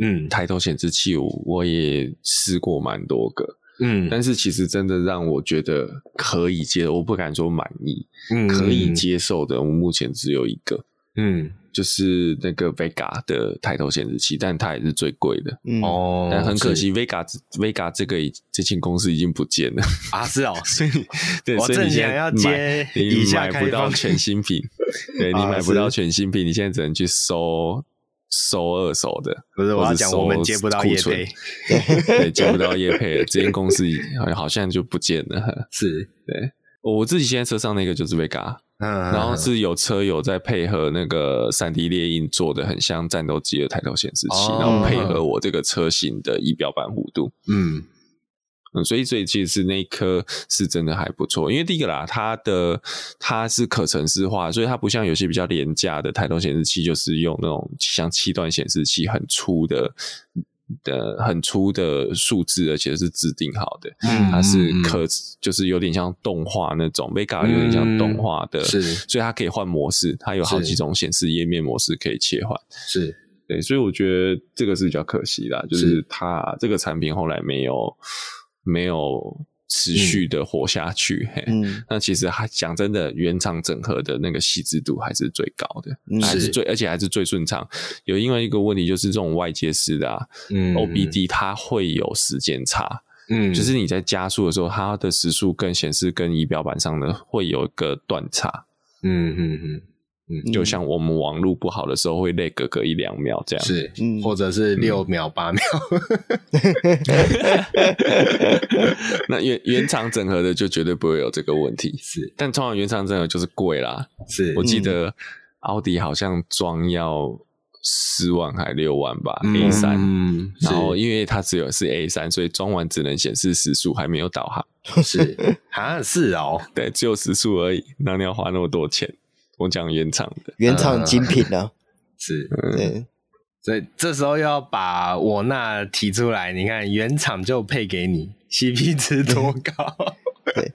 嗯，抬头显示器，我也试过蛮多个。嗯，但是其实真的让我觉得可以接受，我不敢说满意，嗯，可以接受的，我目前只有一个，嗯，就是那个 Vega 的抬头显示器，但它也是最贵的，哦、嗯，但很可惜，Vega Vega 这个这间公司已经不见了啊，是哦，所以对，所以你现在要接，你买不到全新品，对，你买不到全新品，你现在只能去搜。收二手的，不是我要讲，我们接不到叶配，对，接不到叶配了，这间公司好像就不见了。是，对，我自己现在车上那个就是 Vega，嗯，然后是有车友在配合那个三 D 猎印做的很像战斗机的抬头显示器，哦、然后配合我这个车型的仪表板弧度，嗯。嗯，所以所以其实那一颗是真的还不错，因为第一个啦，它的它是可程式化，所以它不像有些比较廉价的抬头显示器，就是用那种像七段显示器很粗的的很粗的数字，而且是制定好的，嗯，它是可就是有点像动画那种，Vega 有点像动画的，是，所以它可以换模式，它有好几种显示页面模式可以切换，是。对，所以我觉得这个是比较可惜啦，就是。它这个产品后来没有。没有持续的活下去。嗯，嘿那其实还讲真的，原厂整合的那个细致度还是最高的，嗯、还是最而且还是最顺畅。有因为一个问题就是这种外接式的啊，嗯，OBD 它会有时间差，嗯，就是你在加速的时候，它的时速跟显示跟仪表板上的会有一个断差，嗯嗯嗯。嗯，就像我们网络不好的时候会 lag 个个一两秒这样，是，或者是六秒八、嗯、秒。那原原厂整合的就绝对不会有这个问题，是。但通常原厂整合就是贵啦，是。我记得奥迪好像装要四万还六万吧，A 三、嗯，然后因为它只有是 A 三，所以装完只能显示时速，还没有导航，是啊，是哦，对，只有时速而已，那你要花那么多钱？我讲原厂的，原厂精品呢、啊。嗯？是，对，所以这时候要把我那提出来，你看原厂就配给你，CP 值多高？对，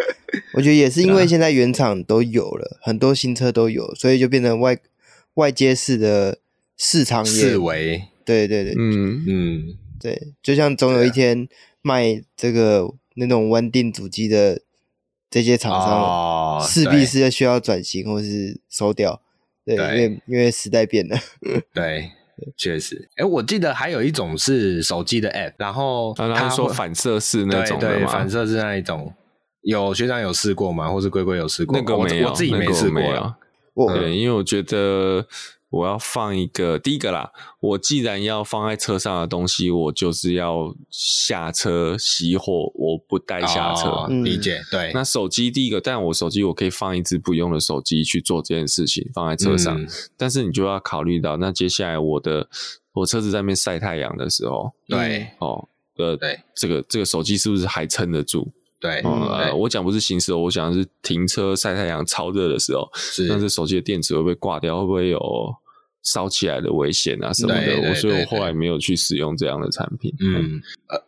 我觉得也是因为现在原厂都有了很多新车都有，所以就变成外外接式的市场也四维，对对对，嗯。嗯，对，就像总有一天卖这个那种稳定主机的。这些厂商势必是要需要转型或是收掉，对，对，因为因为时代变了，对，确实。哎，我记得还有一种是手机的 App，然后他说反射式那种的对，对，反射式那一种，有学长有试过吗？或是龟龟有试过？那个没有，我，我自己没试过啊。对，因为我觉得。我要放一个第一个啦，我既然要放在车上的东西，我就是要下车熄火，我不带下车。哦、理解对。那手机第一个，但我手机我可以放一只不用的手机去做这件事情，放在车上。嗯、但是你就要考虑到，那接下来我的我车子在那边晒太阳的时候，对哦，呃，对，这个这个手机是不是还撑得住？对，我讲不是行驶，我讲的是停车晒太阳超热的时候，是，那这手机的电池会不会挂掉？会不会有烧起来的危险啊什么的？所以我后来没有去使用这样的产品。嗯，呃，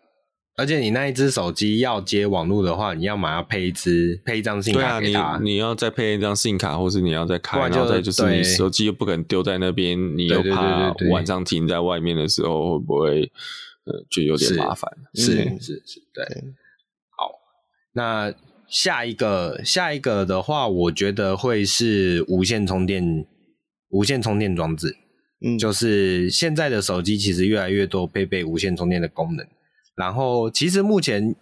而且你那一只手机要接网络的话，你要马上配一支配一张 SIM 卡给他，你你要再配一张 SIM 卡，或是你要再开，然后再就是你手机又不可能丢在那边，你又怕晚上停在外面的时候会不会呃就有点麻烦？是是是，对。那下一个，下一个的话，我觉得会是无线充电，无线充电装置。嗯，就是现在的手机其实越来越多配备无线充电的功能。然后，其实目前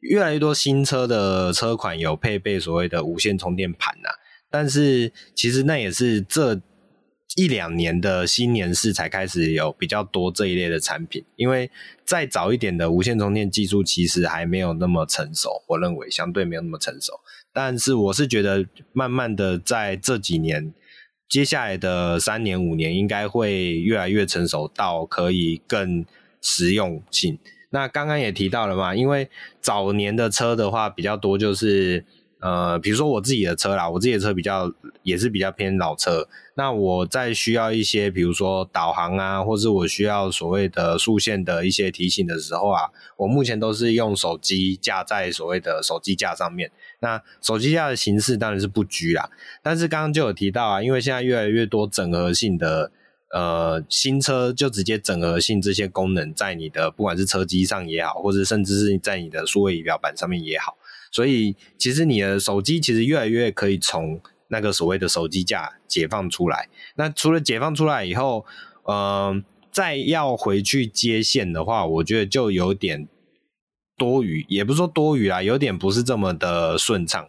越来越多新车的车款有配备所谓的无线充电盘呐。但是，其实那也是这。一两年的新年式才开始有比较多这一类的产品，因为再早一点的无线充电技术其实还没有那么成熟，我认为相对没有那么成熟。但是我是觉得，慢慢的在这几年，接下来的三年五年，应该会越来越成熟到可以更实用性。那刚刚也提到了嘛，因为早年的车的话比较多，就是。呃，比如说我自己的车啦，我自己的车比较也是比较偏老车。那我在需要一些，比如说导航啊，或是我需要所谓的竖线的一些提醒的时候啊，我目前都是用手机架在所谓的手机架上面。那手机架的形式当然是不拘啦，但是刚刚就有提到啊，因为现在越来越多整合性的呃新车，就直接整合性这些功能在你的不管是车机上也好，或者甚至是在你的数位仪表板上面也好。所以，其实你的手机其实越来越可以从那个所谓的手机架解放出来。那除了解放出来以后，嗯、呃，再要回去接线的话，我觉得就有点多余，也不是说多余啦，有点不是这么的顺畅，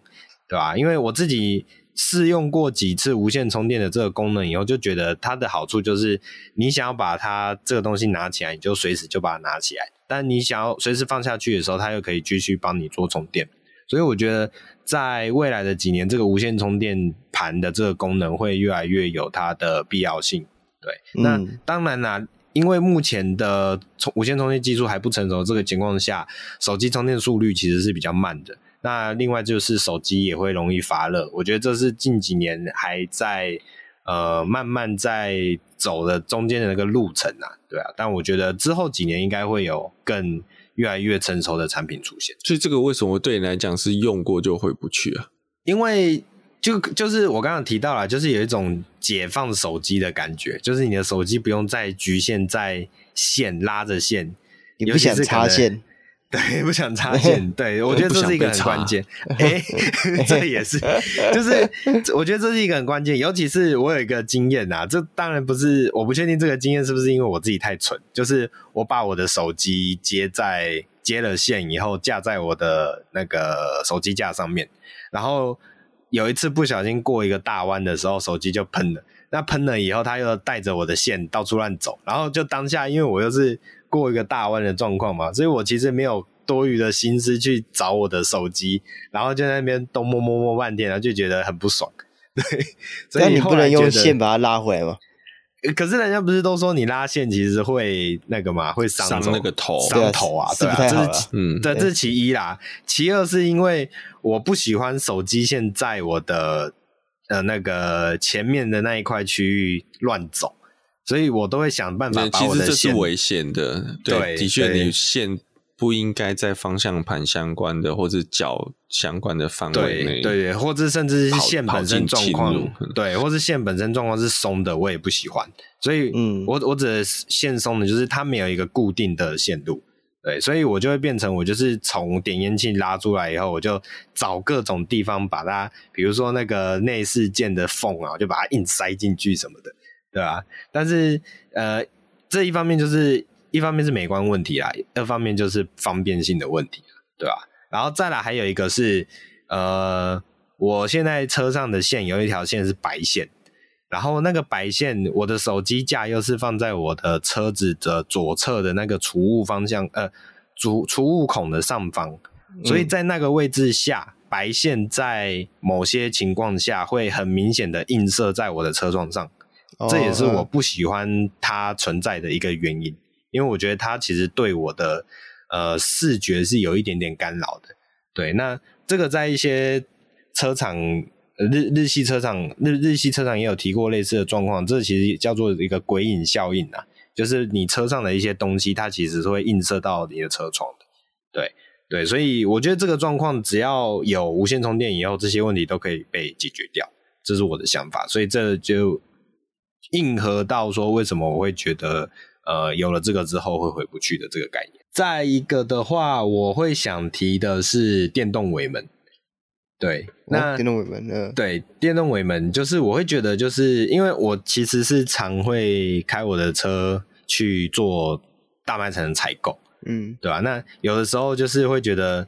对吧？因为我自己试用过几次无线充电的这个功能以后，就觉得它的好处就是，你想要把它这个东西拿起来，你就随时就把它拿起来；但你想要随时放下去的时候，它又可以继续帮你做充电。所以我觉得，在未来的几年，这个无线充电盘的这个功能会越来越有它的必要性。对，嗯、那当然啦，因为目前的充无线充电技术还不成熟，这个情况下，手机充电速率其实是比较慢的。那另外就是手机也会容易发热，我觉得这是近几年还在呃慢慢在走的中间的那个路程啊，对啊。但我觉得之后几年应该会有更。越来越成熟的产品出现，所以这个为什么对你来讲是用过就回不去啊？因为就就是我刚刚提到了，就是有一种解放手机的感觉，就是你的手机不用再局限在线拉着线，你不想插线，对，不想插线。对，我觉得这是一个很关键。哎、欸，这也是，就是我觉得这是一个很关键。尤其是我有一个经验啊，这当然不是，我不确定这个经验是不是因为我自己太蠢。就是我把我的手机接在接了线以后，架在我的那个手机架上面，然后有一次不小心过一个大弯的时候，手机就喷了。那喷了以后，他又带着我的线到处乱走，然后就当下，因为我又是。过一个大弯的状况嘛，所以我其实没有多余的心思去找我的手机，然后就在那边东摸摸摸半天，然后就觉得很不爽。对，所以你不能用线把它拉回来吗？可是人家不是都说你拉线其实会那个嘛，会伤那个头，伤头啊，对啊，这是嗯，对，这是其一啦。其二是因为我不喜欢手机线在我的呃那个前面的那一块区域乱走。所以我都会想办法把我的线。其实这是危险的，对，对的确，你线不应该在方向盘相关的或者脚相关的范围内，对对，或者甚至是线本身状况，对，或是线本身状况是松的，我也不喜欢。所以，嗯，我我指的线松的，就是它没有一个固定的线路，对，所以我就会变成我就是从点烟器拉出来以后，我就找各种地方把它，比如说那个内饰件的缝啊，我就把它硬塞进去什么的。对啊，但是呃，这一方面就是一方面是美观问题啦，二方面就是方便性的问题，对吧？然后再来还有一个是呃，我现在车上的线有一条线是白线，然后那个白线，我的手机架又是放在我的车子的左侧的那个储物方向，呃，储储物孔的上方，所以在那个位置下，嗯、白线在某些情况下会很明显的映射在我的车窗上。这也是我不喜欢它存在的一个原因，因为我觉得它其实对我的呃视觉是有一点点干扰的。对，那这个在一些车厂，日日系车厂，日日系车厂也有提过类似的状况。这其实叫做一个鬼影效应啊，就是你车上的一些东西，它其实是会映射到你的车窗的。对对，所以我觉得这个状况只要有无线充电以后，这些问题都可以被解决掉，这是我的想法。所以这就。应和到说，为什么我会觉得呃有了这个之后会回不去的这个概念。再一个的话，我会想提的是电动尾门。对，那、哦、电动尾门呢？对，电动尾门就是我会觉得，就是因为我其实是常会开我的车去做大卖场的采购，嗯，对吧？那有的时候就是会觉得，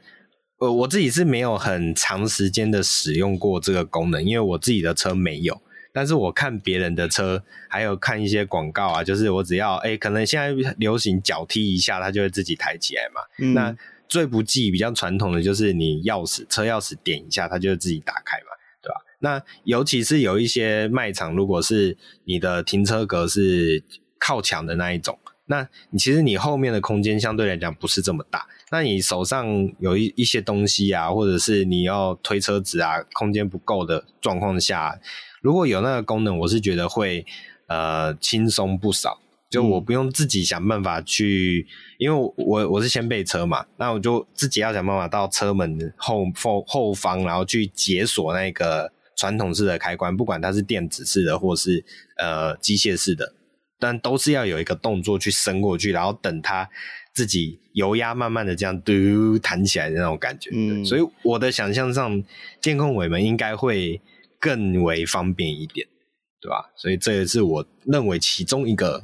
呃，我自己是没有很长时间的使用过这个功能，因为我自己的车没有。但是我看别人的车，还有看一些广告啊，就是我只要哎、欸，可能现在流行脚踢一下，它就会自己抬起来嘛。嗯、那最不济比较传统的就是你钥匙车钥匙点一下，它就会自己打开嘛，对吧？那尤其是有一些卖场，如果是你的停车格是靠墙的那一种，那你其实你后面的空间相对来讲不是这么大，那你手上有一一些东西啊，或者是你要推车子啊，空间不够的状况下。如果有那个功能，我是觉得会呃轻松不少，就我不用自己想办法去，嗯、因为我我是先备车嘛，那我就自己要想办法到车门后后后方，然后去解锁那个传统式的开关，不管它是电子式的或是呃机械式的，但都是要有一个动作去伸过去，然后等它自己油压慢慢的这样嘟弹起来的那种感觉。嗯，所以我的想象上，电控尾门应该会。更为方便一点，对吧？所以这也是我认为其中一个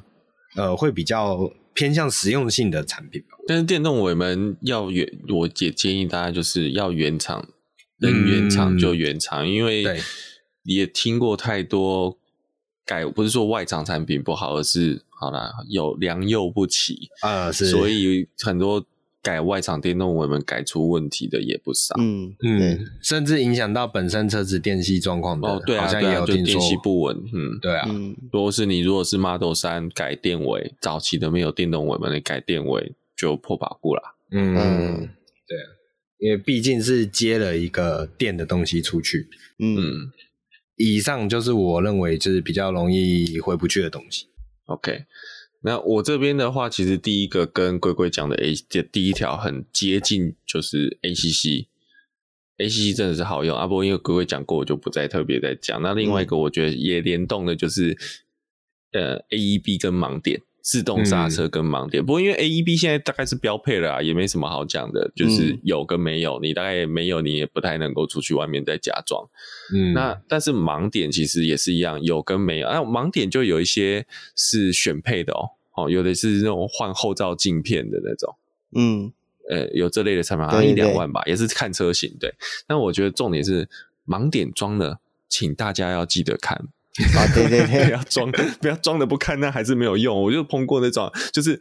呃会比较偏向实用性的产品吧。但是电动尾门要原，我也建议大家就是要原厂，能原厂就原厂，嗯、因为也听过太多改，不是说外厂产品不好，而是好啦，有良莠不齐啊，是，所以很多。改外场电动尾门改出问题的也不少，嗯嗯，甚至影响到本身车子电系状况的，哦对啊，好像也有听说，就电系不稳，嗯，对啊，如果是你如果是 Model 三改电尾，早期的没有电动尾门的改电尾就破保固了，嗯嗯，对啊，因为毕竟是接了一个电的东西出去，嗯，以上就是我认为就是比较容易回不去的东西，OK。那我这边的话，其实第一个跟龟龟讲的 A 第一条很接近，就是 ACC，ACC 真的是好用啊。不过因为龟龟讲过，我就不再特别再讲。那另外一个我觉得也联动的就是、嗯、呃 AEB 跟盲点，自动刹车跟盲点。嗯、不过因为 AEB 现在大概是标配了啊，也没什么好讲的，就是有跟没有，你大概没有，你也不太能够出去外面再加装。嗯，那但是盲点其实也是一样，有跟没有。那盲点就有一些是选配的哦，哦，有的是那种换后照镜片的那种，嗯，呃，有这类的产品，好像一两万吧，也是看车型。对，那我觉得重点是盲点装的，请大家要记得看。啊，对对对，不要装，不要装的不堪，那还是没有用。我就碰过那种，就是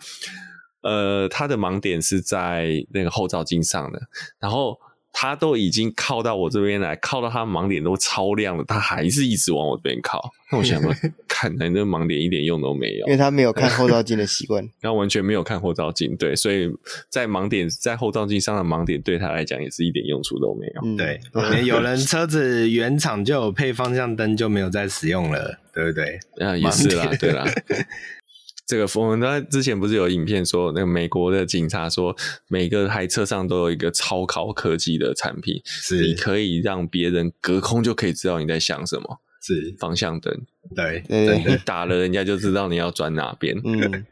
呃，他的盲点是在那个后照镜上的，然后。他都已经靠到我这边来，靠到他盲点都超亮了，他还是一直往我这边靠。那我想问，看来那盲点一点用都没有，因为他没有看后照镜的习惯，然后完全没有看后照镜，对，所以在盲点在后照镜上的盲点对他来讲也是一点用处都没有。嗯、对，有人车子原厂就有配方向灯，就没有再使用了，对不对？啊，也是啦，对啦。这个我们他之前不是有影片说，那个美国的警察说，每个台车上都有一个超高科技的产品，是你可以让别人隔空就可以知道你在想什么，是方向灯，对，你打了人家就知道你要转哪边，嗯，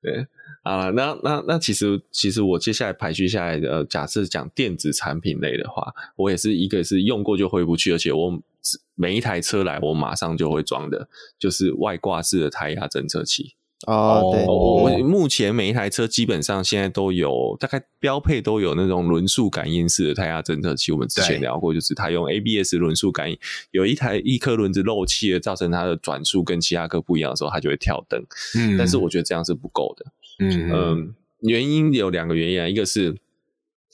对，啊，那那那其实其实我接下来排序下来的，假设讲电子产品类的话，我也是一个是用过就回不去，而且我。每一台车来，我马上就会装的，就是外挂式的胎压侦测器。哦，对，我目前每一台车基本上现在都有，大概标配都有那种轮速感应式的胎压侦测器。我们之前聊过，就是它用 ABS 轮速感应，有一台一颗轮子漏气了，造成它的转速跟其他颗不一样的时候，它就会跳灯。嗯，但是我觉得这样是不够的。嗯嗯，原因有两个原因啊，一个是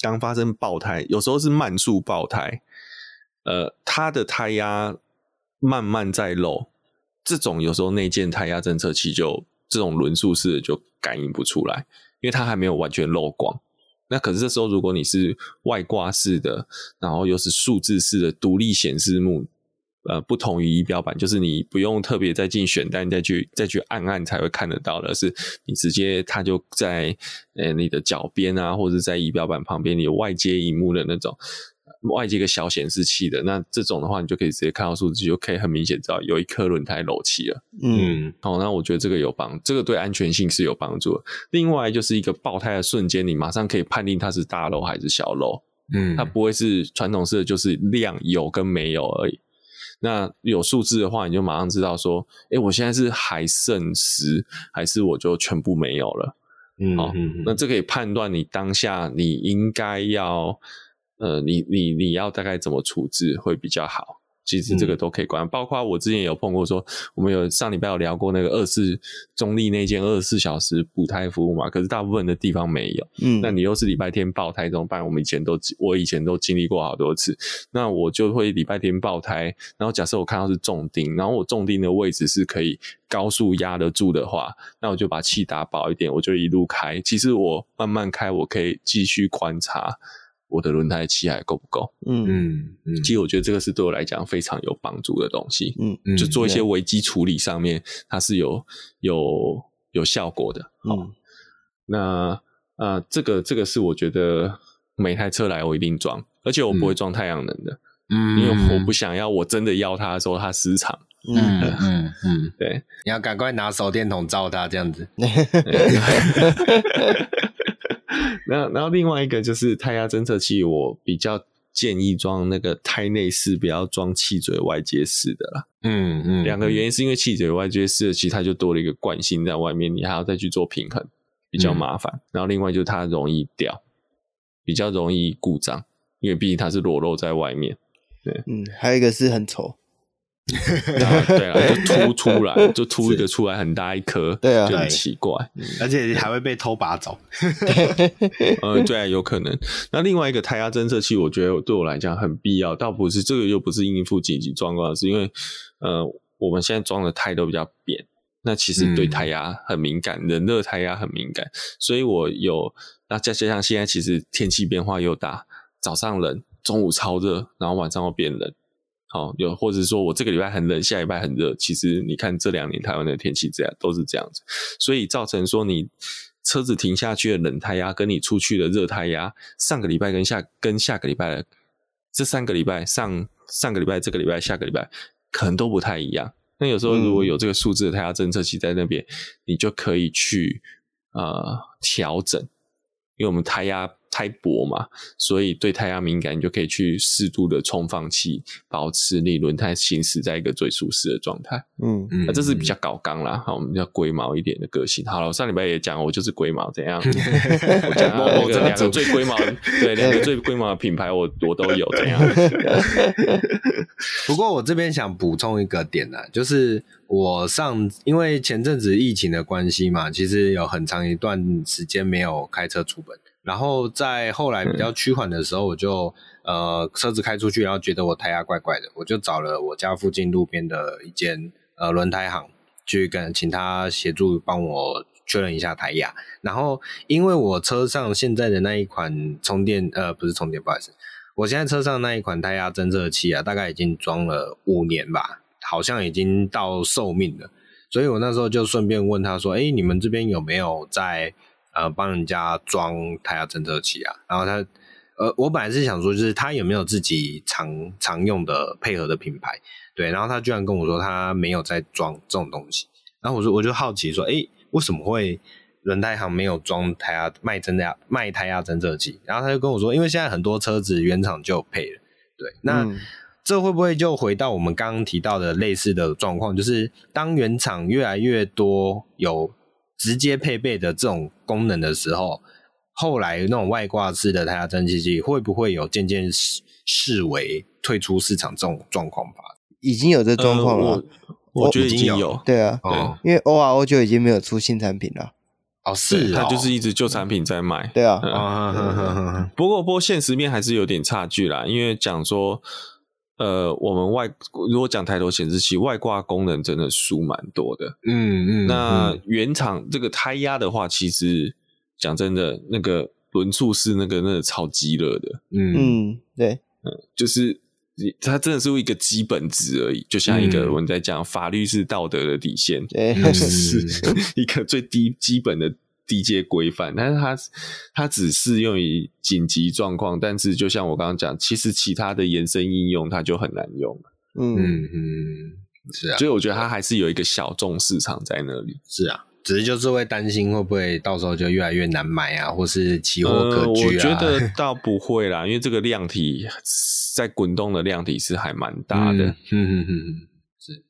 刚发生爆胎，有时候是慢速爆胎。呃，它的胎压慢慢在漏，这种有时候内建胎压侦测器就这种轮速式的就感应不出来，因为它还没有完全漏光。那可是这时候如果你是外挂式的，然后又是数字式的独立显示幕，呃，不同于仪表板，就是你不用特别再进选单再去再去按按才会看得到的，是你直接它就在呃你的脚边啊，或者在仪表板旁边，你有外接萤幕的那种。外接个小显示器的，那这种的话，你就可以直接看到数字，就可以很明显知道有一颗轮胎漏气了。嗯，好，那我觉得这个有帮，这个对安全性是有帮助的。另外就是一个爆胎的瞬间，你马上可以判定它是大漏还是小漏。嗯，它不会是传统式的，就是量有跟没有而已。那有数字的话，你就马上知道说，哎，我现在是还剩十，还是我就全部没有了。嗯，好，那这可以判断你当下你应该要。呃，你你你要大概怎么处置会比较好？其实这个都可以管，嗯、包括我之前有碰过说，我们有上礼拜有聊过那个二四中立那间二十四小时补胎服务嘛，可是大部分的地方没有。嗯，那你又是礼拜天爆胎怎么办？我们以前都我以前都经历过好多次，那我就会礼拜天爆胎，然后假设我看到是重钉，然后我重钉的位置是可以高速压得住的话，那我就把气打薄一点，我就一路开。其实我慢慢开，我可以继续观察。我的轮胎气还够不够？嗯嗯，其实我觉得这个是对我来讲非常有帮助的东西。嗯嗯，就做一些危机处理上面，它是有有有效果的。嗯，那啊、呃，这个这个是我觉得每台车来我一定装，而且我不会装太阳能的。嗯，因为我不想要我真的要它的时候它失常。嗯嗯嗯，对，你要赶快拿手电筒照它，这样子。那然后另外一个就是胎压侦测器，我比较建议装那个胎内式，不要装气嘴外接式的啦。嗯嗯，两个原因是因为气嘴外接式的，其实它就多了一个惯性在外面，你还要再去做平衡，比较麻烦。嗯、然后另外就是它容易掉，比较容易故障，因为毕竟它是裸露在外面。对，嗯，还有一个是很丑。对啊，就凸出来，就凸一个出来，很大一颗，对啊，就很奇怪，而且还会被偷拔走。嗯，对啊，有可能。那另外一个胎压侦测器，我觉得对我来讲很必要，倒不是这个，又不是应付紧急状况，是因为呃，我们现在装的胎都比较扁，那其实对胎压很敏感，冷热胎压很敏感，所以我有那再加上现在其实天气变化又大，早上冷，中午超热，然后晚上又变冷。好，有或者说我这个礼拜很冷，下礼拜很热。其实你看这两年台湾的天气这样都是这样子，所以造成说你车子停下去的冷胎压，跟你出去的热胎压，上个礼拜跟下跟下个礼拜的这三个礼拜上上个礼拜这个礼拜下个礼拜可能都不太一样。那有时候如果有这个数字的胎压侦测器在那边，嗯、你就可以去呃调整，因为我们胎压。胎薄嘛，所以对胎压敏感，你就可以去适度的充放气，保持你轮胎行驶在一个最舒适的状态。嗯嗯，那这是比较搞刚啦，好，我们比较龟毛一点的个性。好了，我上礼拜也讲，我就是龟毛，怎样？我讲某某这两个最龟毛，对，两个最龟毛的品牌我，我我都有，怎样？不过我这边想补充一个点呢，就是我上，因为前阵子疫情的关系嘛，其实有很长一段时间没有开车出门。然后在后来比较趋缓的时候，我就、嗯、呃车子开出去，然后觉得我胎压怪怪的，我就找了我家附近路边的一间呃轮胎行去跟请他协助帮我确认一下胎压。然后因为我车上现在的那一款充电呃不是充电，不好意思，我现在车上那一款胎压侦测器啊，大概已经装了五年吧，好像已经到寿命了，所以我那时候就顺便问他说：“哎，你们这边有没有在？”呃，帮人家装胎压侦测器啊，然后他，呃，我本来是想说，就是他有没有自己常常用的配合的品牌，对，然后他居然跟我说他没有在装这种东西，然后我说我就好奇说，诶，为什么会轮胎行没有装胎压卖真的卖胎压侦测器？然后他就跟我说，因为现在很多车子原厂就配了，对，那、嗯、这会不会就回到我们刚刚提到的类似的状况，就是当原厂越来越多有。直接配备的这种功能的时候，后来那种外挂式的胎压侦测器会不会有渐渐视视为退出市场这种状况吧？已经有这状况了，呃、我，我觉得已经有。有对啊，对，因为 ORO 就已经没有出新产品了。哦，是，它就是一直旧产品在卖。对啊，不过不过现实面还是有点差距啦，因为讲说。呃，我们外如果讲抬头显示器外挂功能真的输蛮多的，嗯嗯。那原厂这个胎压的话，其实讲真的，那个轮速是那个那个超级热的，嗯嗯，对，嗯，就是它真的是一个基本值而已，就像一个我们在讲法律是道德的底线，对，是一个最低基本的。低阶规范，但是它它只适用于紧急状况，但是就像我刚刚讲，其实其他的延伸应用它就很难用。嗯嗯，是啊，所以我觉得它还是有一个小众市场在那里。是啊，只是就是会担心会不会到时候就越来越难买啊，或是期货可居啊？呃，我觉得倒不会啦，因为这个量体在滚动的量体是还蛮大的。嗯嗯嗯，是。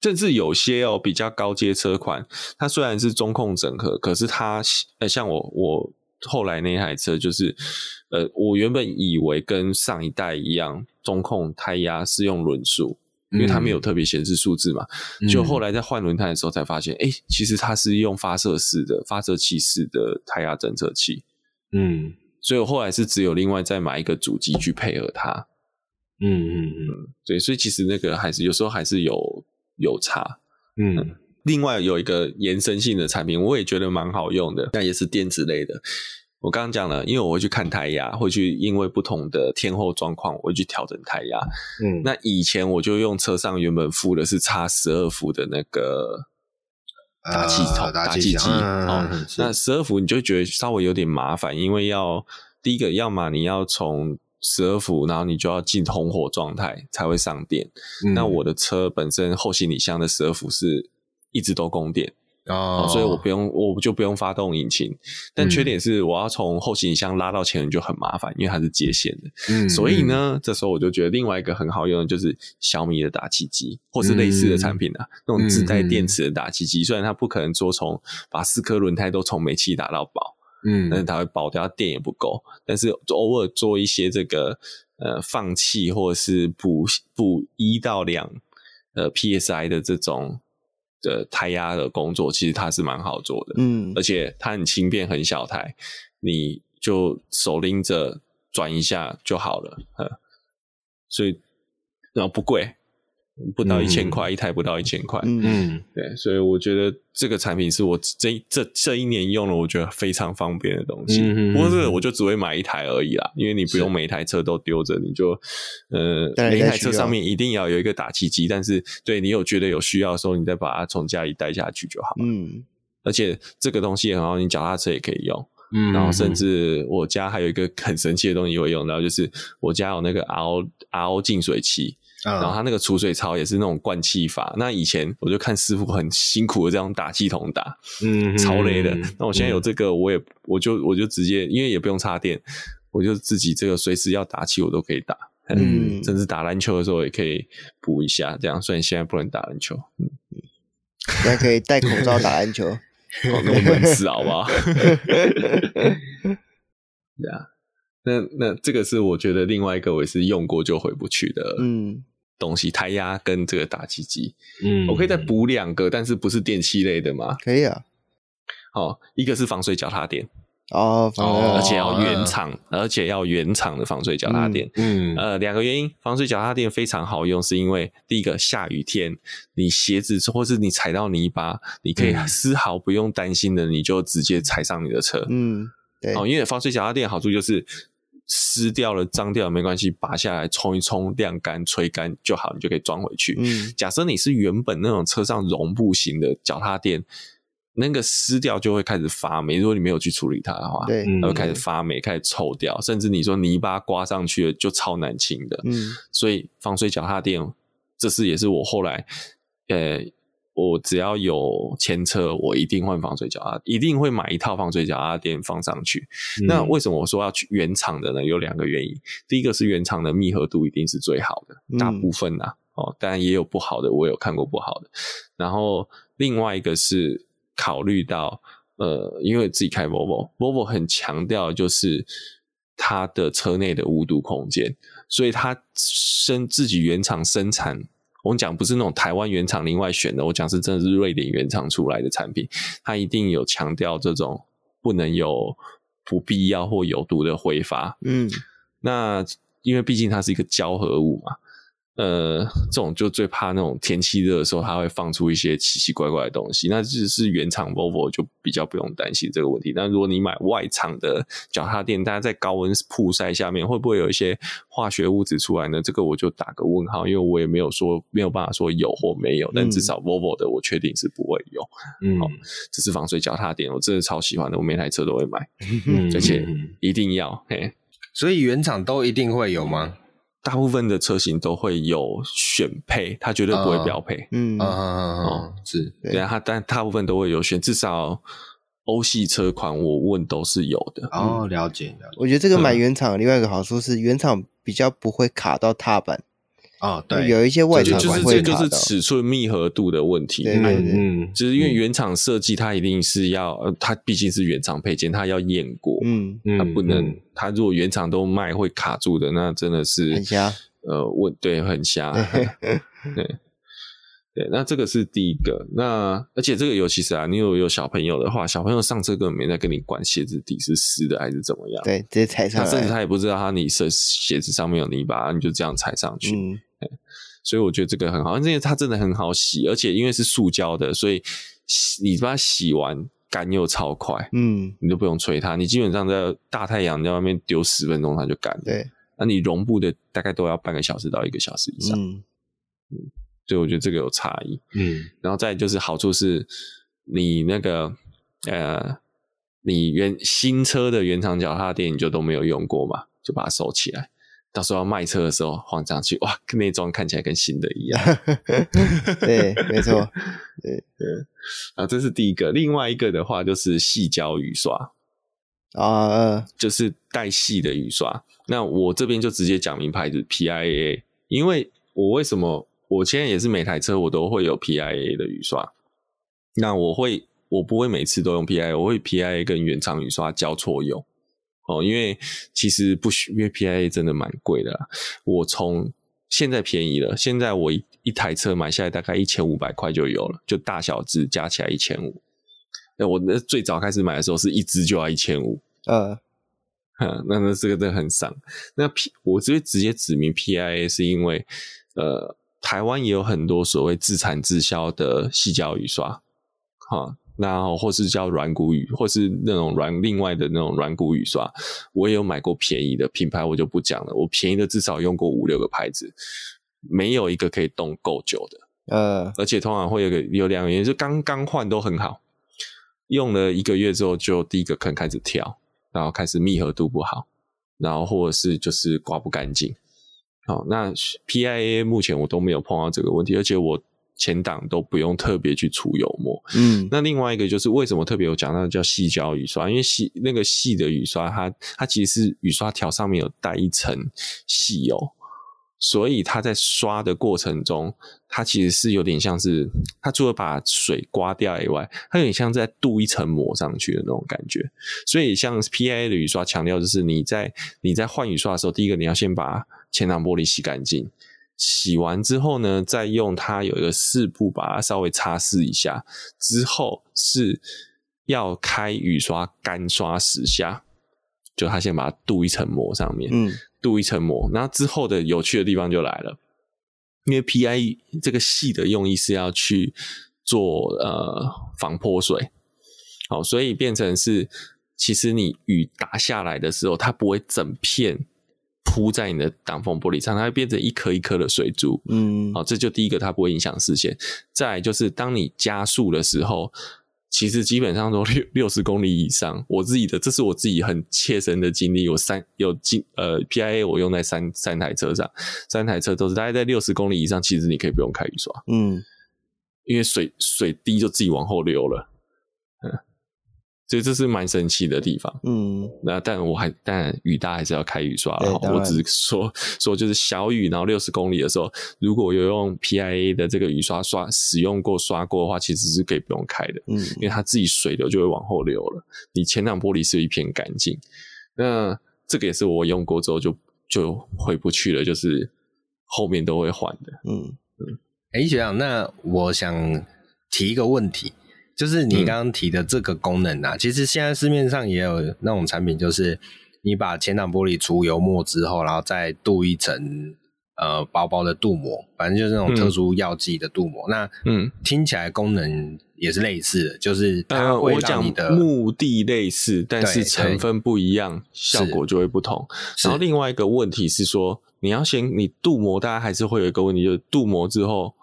甚至有些哦比较高阶车款，它虽然是中控整合，可是它呃像我我后来那台车就是，呃我原本以为跟上一代一样，中控胎压是用轮数，因为它没有特别显示数字嘛，嗯、就后来在换轮胎的时候才发现，哎、欸，其实它是用发射式的发射器式的胎压侦测器，嗯，所以我后来是只有另外再买一个主机去配合它，嗯嗯。嗯，对，所以其实那个还是有时候还是有。有差，嗯，另外有一个延伸性的产品，我也觉得蛮好用的，那也是电子类的。我刚刚讲了，因为我会去看胎压，会去因为不同的天候状况，我会去调整胎压。嗯，那以前我就用车上原本附的是差十二伏的那个打气筒、打气机哦。那十二伏你就觉得稍微有点麻烦，因为要第一个，要么你要从十二伏，然后你就要进红火状态才会上电。嗯、那我的车本身后行李箱的十二伏是一直都供电哦，所以我不用，我就不用发动引擎。但缺点是，我要从后行李箱拉到前轮就很麻烦，因为它是接线的。嗯，所以呢，嗯、这时候我就觉得另外一个很好用的就是小米的打气机，或是类似的产品啊，嗯、那种自带电池的打气机。虽然它不可能说从把四颗轮胎都从煤气打到饱。嗯，但是它会爆掉，电也不够。但是偶尔做一些这个呃放气或者是补补一到两呃 psi 的这种的胎压的工作，其实它是蛮好做的。嗯，而且它很轻便，很小台，你就手拎着转一下就好了。呃，所以然后不贵。不到一千块一台，不到一千块。嗯，对，所以我觉得这个产品是我这这这一年用了，我觉得非常方便的东西。嗯，不过这个我就只会买一台而已啦，因为你不用每一台车都丢着，你就呃每一台车上面一定要有一个打气机，但是对你有觉得有需要的时候，你再把它从家里带下去就好。嗯，而且这个东西也很好，你脚踏车也可以用。嗯，然后甚至我家还有一个很神奇的东西会用到，就是我家有那个 RO RO 净水器。嗯，然后他那个储水槽也是那种灌气法。那以前我就看师傅很辛苦的这样打气筒打，嗯，超累的。那我现在有这个，我也我就我就直接，因为也不用插电，我就自己这个随时要打气我都可以打，嗯，甚至打篮球的时候也可以补一下。这样虽然现在不能打篮球，嗯，现在可以戴口罩打篮球，哦，那我们是好不好？对啊。那那这个是我觉得另外一个我也是用过就回不去的嗯东西，胎压跟这个打气机嗯，我可以再补两个，但是不是电器类的吗？可以啊。好，一个是防水脚踏垫哦，而且要原厂，而且要原厂的防水脚踏垫。嗯，呃，两个原因，防水脚踏垫非常好用，是因为第一个下雨天，你鞋子或是你踩到泥巴，你可以丝毫不用担心的，你就直接踩上你的车。嗯，对。哦，因为防水脚踏垫好处就是。湿掉了、脏掉了没关系，拔下来冲一冲、晾干、吹干就好，你就可以装回去。嗯，假设你是原本那种车上绒布型的脚踏垫，那个湿掉就会开始发霉。如果你没有去处理它的话，对，它会开始发霉、开始臭掉，甚至你说泥巴刮上去了就超难清的。嗯，所以防水脚踏垫，这是也是我后来，呃。我只要有前车，我一定换防水脚踏，一定会买一套防水脚踏垫放上去。嗯。那为什么我说要去原厂的呢？有两个原因。第一个是原厂的密合度一定是最好的，大部分呐、哦，当然也有不好的，我有看过不好的。然后另外一个是考虑到，呃，因为自己开 Volvo，Volvo 很强调就是它的车内的无毒空间，所以它生自己原厂生产。我讲不是那种台湾原厂另外选的，我讲是真的是瑞典原厂出来的产品，它一定有强调这种不能有不必要或有毒的挥发。嗯，那因为毕竟它是一个胶合物嘛。呃，这种就最怕那种天气热的时候，它会放出一些奇奇怪怪的东西。那只是原厂 Volvo 就比较不用担心这个问题。但如果你买外厂的脚踏垫，大家在高温曝晒下面，会不会有一些化学物质出来呢？这个我就打个问号，因为我也没有说没有办法说有或没有。但至少 Volvo 的我确定是不会有。嗯，好，这是防水脚踏垫，我真的超喜欢的，我每台车都会买，嗯、而且一定要嘿。所以原厂都一定会有吗？大部分的车型都会有选配，它绝对不会标配。嗯、嗯，哦，是，对啊，它但大部分都会有选，至少欧系车款我问都是有的。哦，了解，了解。我觉得这个买原厂另外一个好处是，原厂比较不会卡到踏板。啊、哦，对，有一些外厂就是这就是尺寸密合度的问题。对对对，嗯，就是因为原厂设计，它一定是要，呃，它毕竟是原厂配件，它要验过，嗯，它不能，嗯、它如果原厂都卖会卡住的，那真的是很瞎。呃，问对，很瞎。对对，那这个是第一个。那而且这个尤其是啊，你有有小朋友的话，小朋友上车根本没在跟你管鞋子底是湿的还是怎么样，对，直接踩上，甚至他也不知道他你是鞋子上面有泥巴，你就这样踩上去。嗯所以我觉得这个很好，因为它真的很好洗，而且因为是塑胶的，所以你把它洗完干又超快，嗯，你都不用吹它，你基本上在大太阳在外面丢十分钟它就干了。对，那你绒布的大概都要半个小时到一个小时以上，嗯，嗯，所以我觉得这个有差异，嗯，然后再就是好处是，你那个呃，你原新车的原厂脚踏垫你就都没有用过嘛，就把它收起来。到时候要卖车的时候放上去，哇，内装看起来跟新的一样。对，没错。对对，啊，这是第一个。另外一个的话就是细胶雨刷啊，就是带细的雨刷。那我这边就直接讲明牌子 PIAA，因为我为什么我现在也是每台车我都会有 PIAA 的雨刷。那我会，我不会每次都用 PIAA，我会 PIAA 跟原厂雨刷交错用。哦，因为其实不需，因为 PIA 真的蛮贵的啦。我从现在便宜了，现在我一一台车买下来大概一千五百块就有了，就大小只加起来一千五。那我那最早开始买的时候是一只就要一千五，呃，那那这个真的很伤。那 P 我直接直接指明 PIA 是因为，呃，台湾也有很多所谓自产自销的细胶雨刷，哈。然后或是叫软骨雨，或是那种软另外的那种软骨雨刷，我也有买过便宜的品牌，我就不讲了。我便宜的至少用过五六个牌子，没有一个可以动够久的。呃，而且通常会有个有两个原因，就刚刚换都很好，用了一个月之后就第一个坑开始跳，然后开始密合度不好，然后或者是就是刮不干净。好，那 PIA 目前我都没有碰到这个问题，而且我前挡都不用特别去除油膜。嗯，那另外一个就是为什么特别有讲到叫细胶雨刷？因为细那个细的雨刷它，它它其实是雨刷条上面有带一层细油。所以它在刷的过程中，它其实是有点像是，它除了把水刮掉以外，它有点像在镀一层膜上去的那种感觉。所以像 PIA 的雨刷强调就是你在你在换雨刷的时候，第一个你要先把前挡玻璃洗干净，洗完之后呢，再用它有一个湿布把它稍微擦拭一下，之后是要开雨刷干刷十下，就它先把它镀一层膜上面，嗯。镀一层膜，那之后的有趣的地方就来了，因为 PIA 这个细的用意是要去做呃防泼水，好，所以变成是其实你雨打下来的时候，它不会整片铺在你的挡风玻璃上，它会变成一颗一颗的水珠，嗯，好，这就第一个它不会影响视线，再来就是当你加速的时候。其实基本上都 六六十公里以上，我自己的这是我自己很切身的经历，有三有经呃 PIA 我用在三三台车上，三台车都是大概在六十公里以上，其实你可以不用开雨刷，嗯，因为水水滴就自己往后流了，嗯。所以这是蛮神奇的地方，嗯，那但我还但雨大还是要开雨刷了。我只是说 说就是小雨，然后六十公里的时候，如果有用 PIA 的这个雨刷刷使用过刷过的话，其实是可以不用开的，嗯，因为它自己水流就会往后流了，你前挡玻璃是一片干净。那这个也是我用过之后就就回不去了，就是后面都会换的，嗯嗯。哎、欸，学长，那我想提一个问题。就是你刚刚提的这个功能啊，嗯、其实现在市面上也有那种产品，就是你把前挡玻璃除油墨之后，然后再镀一层呃薄薄的镀膜，反正就是那种特殊药剂的镀膜。嗯、那嗯，听起来功能也是类似的，就是它会让你的、呃、目的类似，但是成分不一样，效果就会不同。然后另外一个问题是说，你要先你镀膜，大家还是会有一个问题，就是镀膜之后，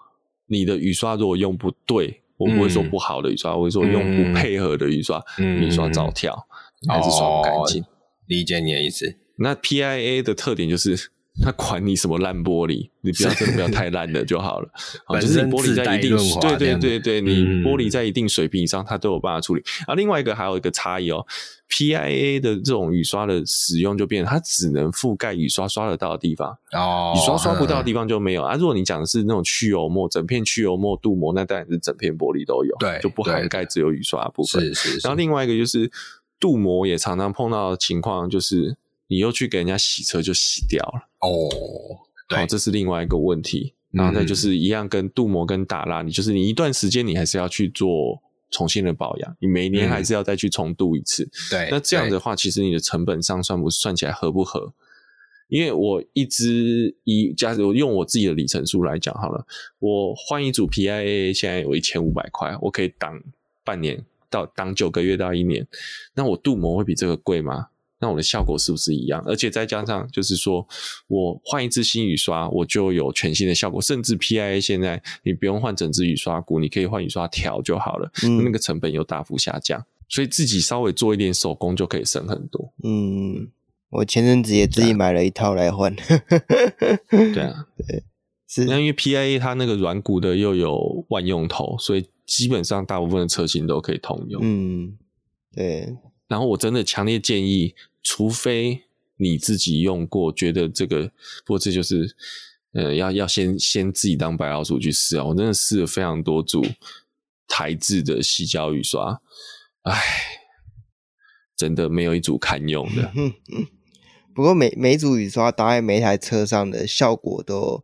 你的雨刷如果用不对。我不会说不好的雨刷，嗯、我会说用不配合的雨刷，嗯、雨刷早跳，嗯、还是刷不干净。哦。理解你的意思。那 PIA 的特点就是。他管你什么烂玻璃，你不要真的不要太烂的就好了。好，就是你玻璃在一定对对对对，你玻璃在一定水平以上，它都有办法处理。啊，另外一个还有一个差异哦，PIA 的这种雨刷的使用就变成它只能覆盖雨刷刷得到的地方哦，雨刷刷不到的地方就没有啊。如果你讲的是那种去油膜，整片去油膜镀膜，那当然是整片玻璃都有，对，就不涵盖只有雨刷的部分。是是。然后另外一个就是镀膜也常常碰到的情况就是。你又去给人家洗车就洗掉了哦，对，好，这是另外一个问题。然后再就是一样，跟镀膜跟打蜡，你就是你一段时间你还是要去做重新的保养，你每年还是要再去重镀一次。对，那这样的话，其实你的成本上算不算起来合不合？因为我一支一，假如用我自己的里程数来讲好了，我换一组 PIA 现在有一千五百块，我可以挡半年到挡九个月到一年，那我镀膜会比这个贵吗？那我的效果是不是一样？而且再加上，就是说我换一支新雨刷，我就有全新的效果。甚至 PIA 现在你不用换整支雨刷箍，你可以换雨刷条就好了，嗯，那个成本又大幅下降，所以自己稍微做一点手工就可以省很多。嗯，我前阵子也自己买了一套来换。对啊，对，是。那因为 PIA 它那个软骨的又有万用头，所以基本上大部分的车型都可以通用。嗯，对。然后我真的强烈建议。除非你自己用过，觉得这个，不过这就是，呃，要要先先自己当白老鼠去试啊！我真的试了非常多组台制的矽胶雨刷，唉，真的没有一组堪用的。不过每每组雨刷搭在每台车上的效果都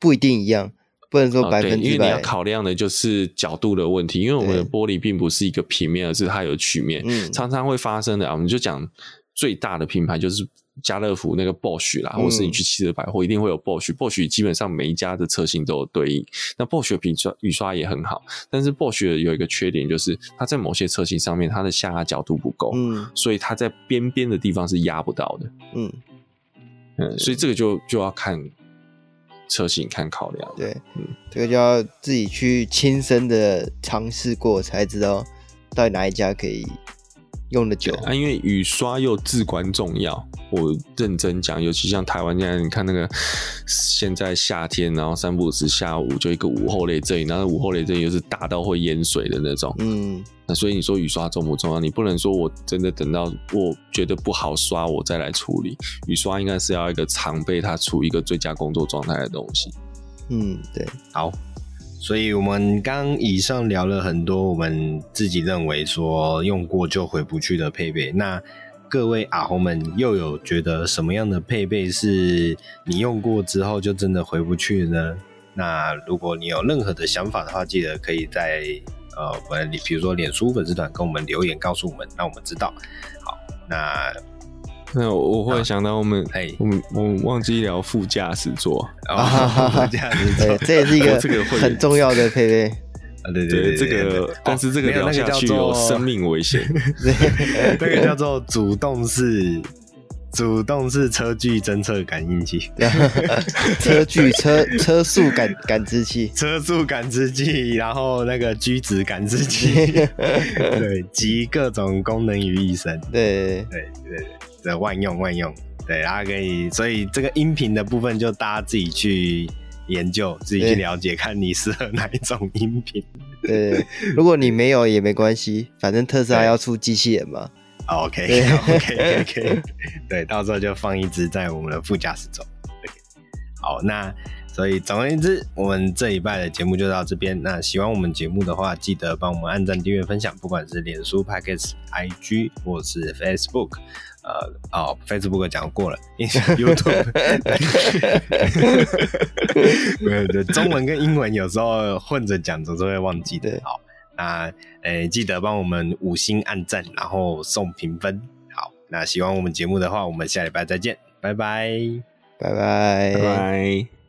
不一定一样。不能说百分之百，因为你要考量的就是角度的问题。因为我们的玻璃并不是一个平面，而是它有曲面，嗯、常常会发生的啊。我们就讲最大的品牌就是家乐福那个 Bosch 啦，嗯、或是你去汽车百货一定会有 Bosch。Bosch 基本上每一家的车型都有对应。那 Bosch 的雨刷雨刷也很好，但是 Bosch 有一个缺点就是它在某些车型上面它的下压角度不够，嗯，所以它在边边的地方是压不到的，嗯嗯，所以这个就就要看。车型看考量，对，嗯，这个就要自己去亲身的尝试过才知道，到底哪一家可以用的久啊，因为雨刷又至关重要。我认真讲，尤其像台湾现在，你看那个现在夏天，然后三不五时下午就一个午后雷阵雨，然后午后雷阵雨又是大到会淹水的那种。嗯，那所以你说雨刷重不重要？你不能说我真的等到我觉得不好刷，我再来处理。雨刷应该是要一个常备它处于一个最佳工作状态的东西。嗯，对，好。所以，我们刚以上聊了很多我们自己认为说用过就回不去的配备。那各位阿红们又有觉得什么样的配备是你用过之后就真的回不去呢？那如果你有任何的想法的话，记得可以在呃，我们比如说脸书粉丝团跟我们留言告诉我们，让我们知道。好，那。那我忽然想到，我们哎、啊，我们我们忘记聊副驾驶座啊，副驾驶座，这也是一个这个很重要的配备啊，对对对，这个但是这个聊下去有生命危险，那个叫做主动式主动式车距侦测感应器，车距车车速感感知器，车速感知器，然后那个居值感知器，对，集各种功能于一身，对对对对。的万用万用，对，大家可以，所以这个音频的部分就大家自己去研究，自己去了解，看你适合哪一种音频。对，如果你没有也没关系，反正特斯拉要出机器人嘛。OK，OK，OK，对，到时候就放一只在我们的副驾驶座。好，那所以总而言之，我们这一拜的节目就到这边。那喜欢我们节目的话，记得帮我们按赞、订阅、分享，不管是脸书、Podcast、IG 或是 Facebook。呃哦，Facebook 讲过了，YouTube，没有对，中文跟英文有时候混着讲，总是会忘记的。好，那诶、欸，记得帮我们五星按赞，然后送评分。好，那喜欢我们节目的话，我们下礼拜再见，拜拜，拜拜，拜拜。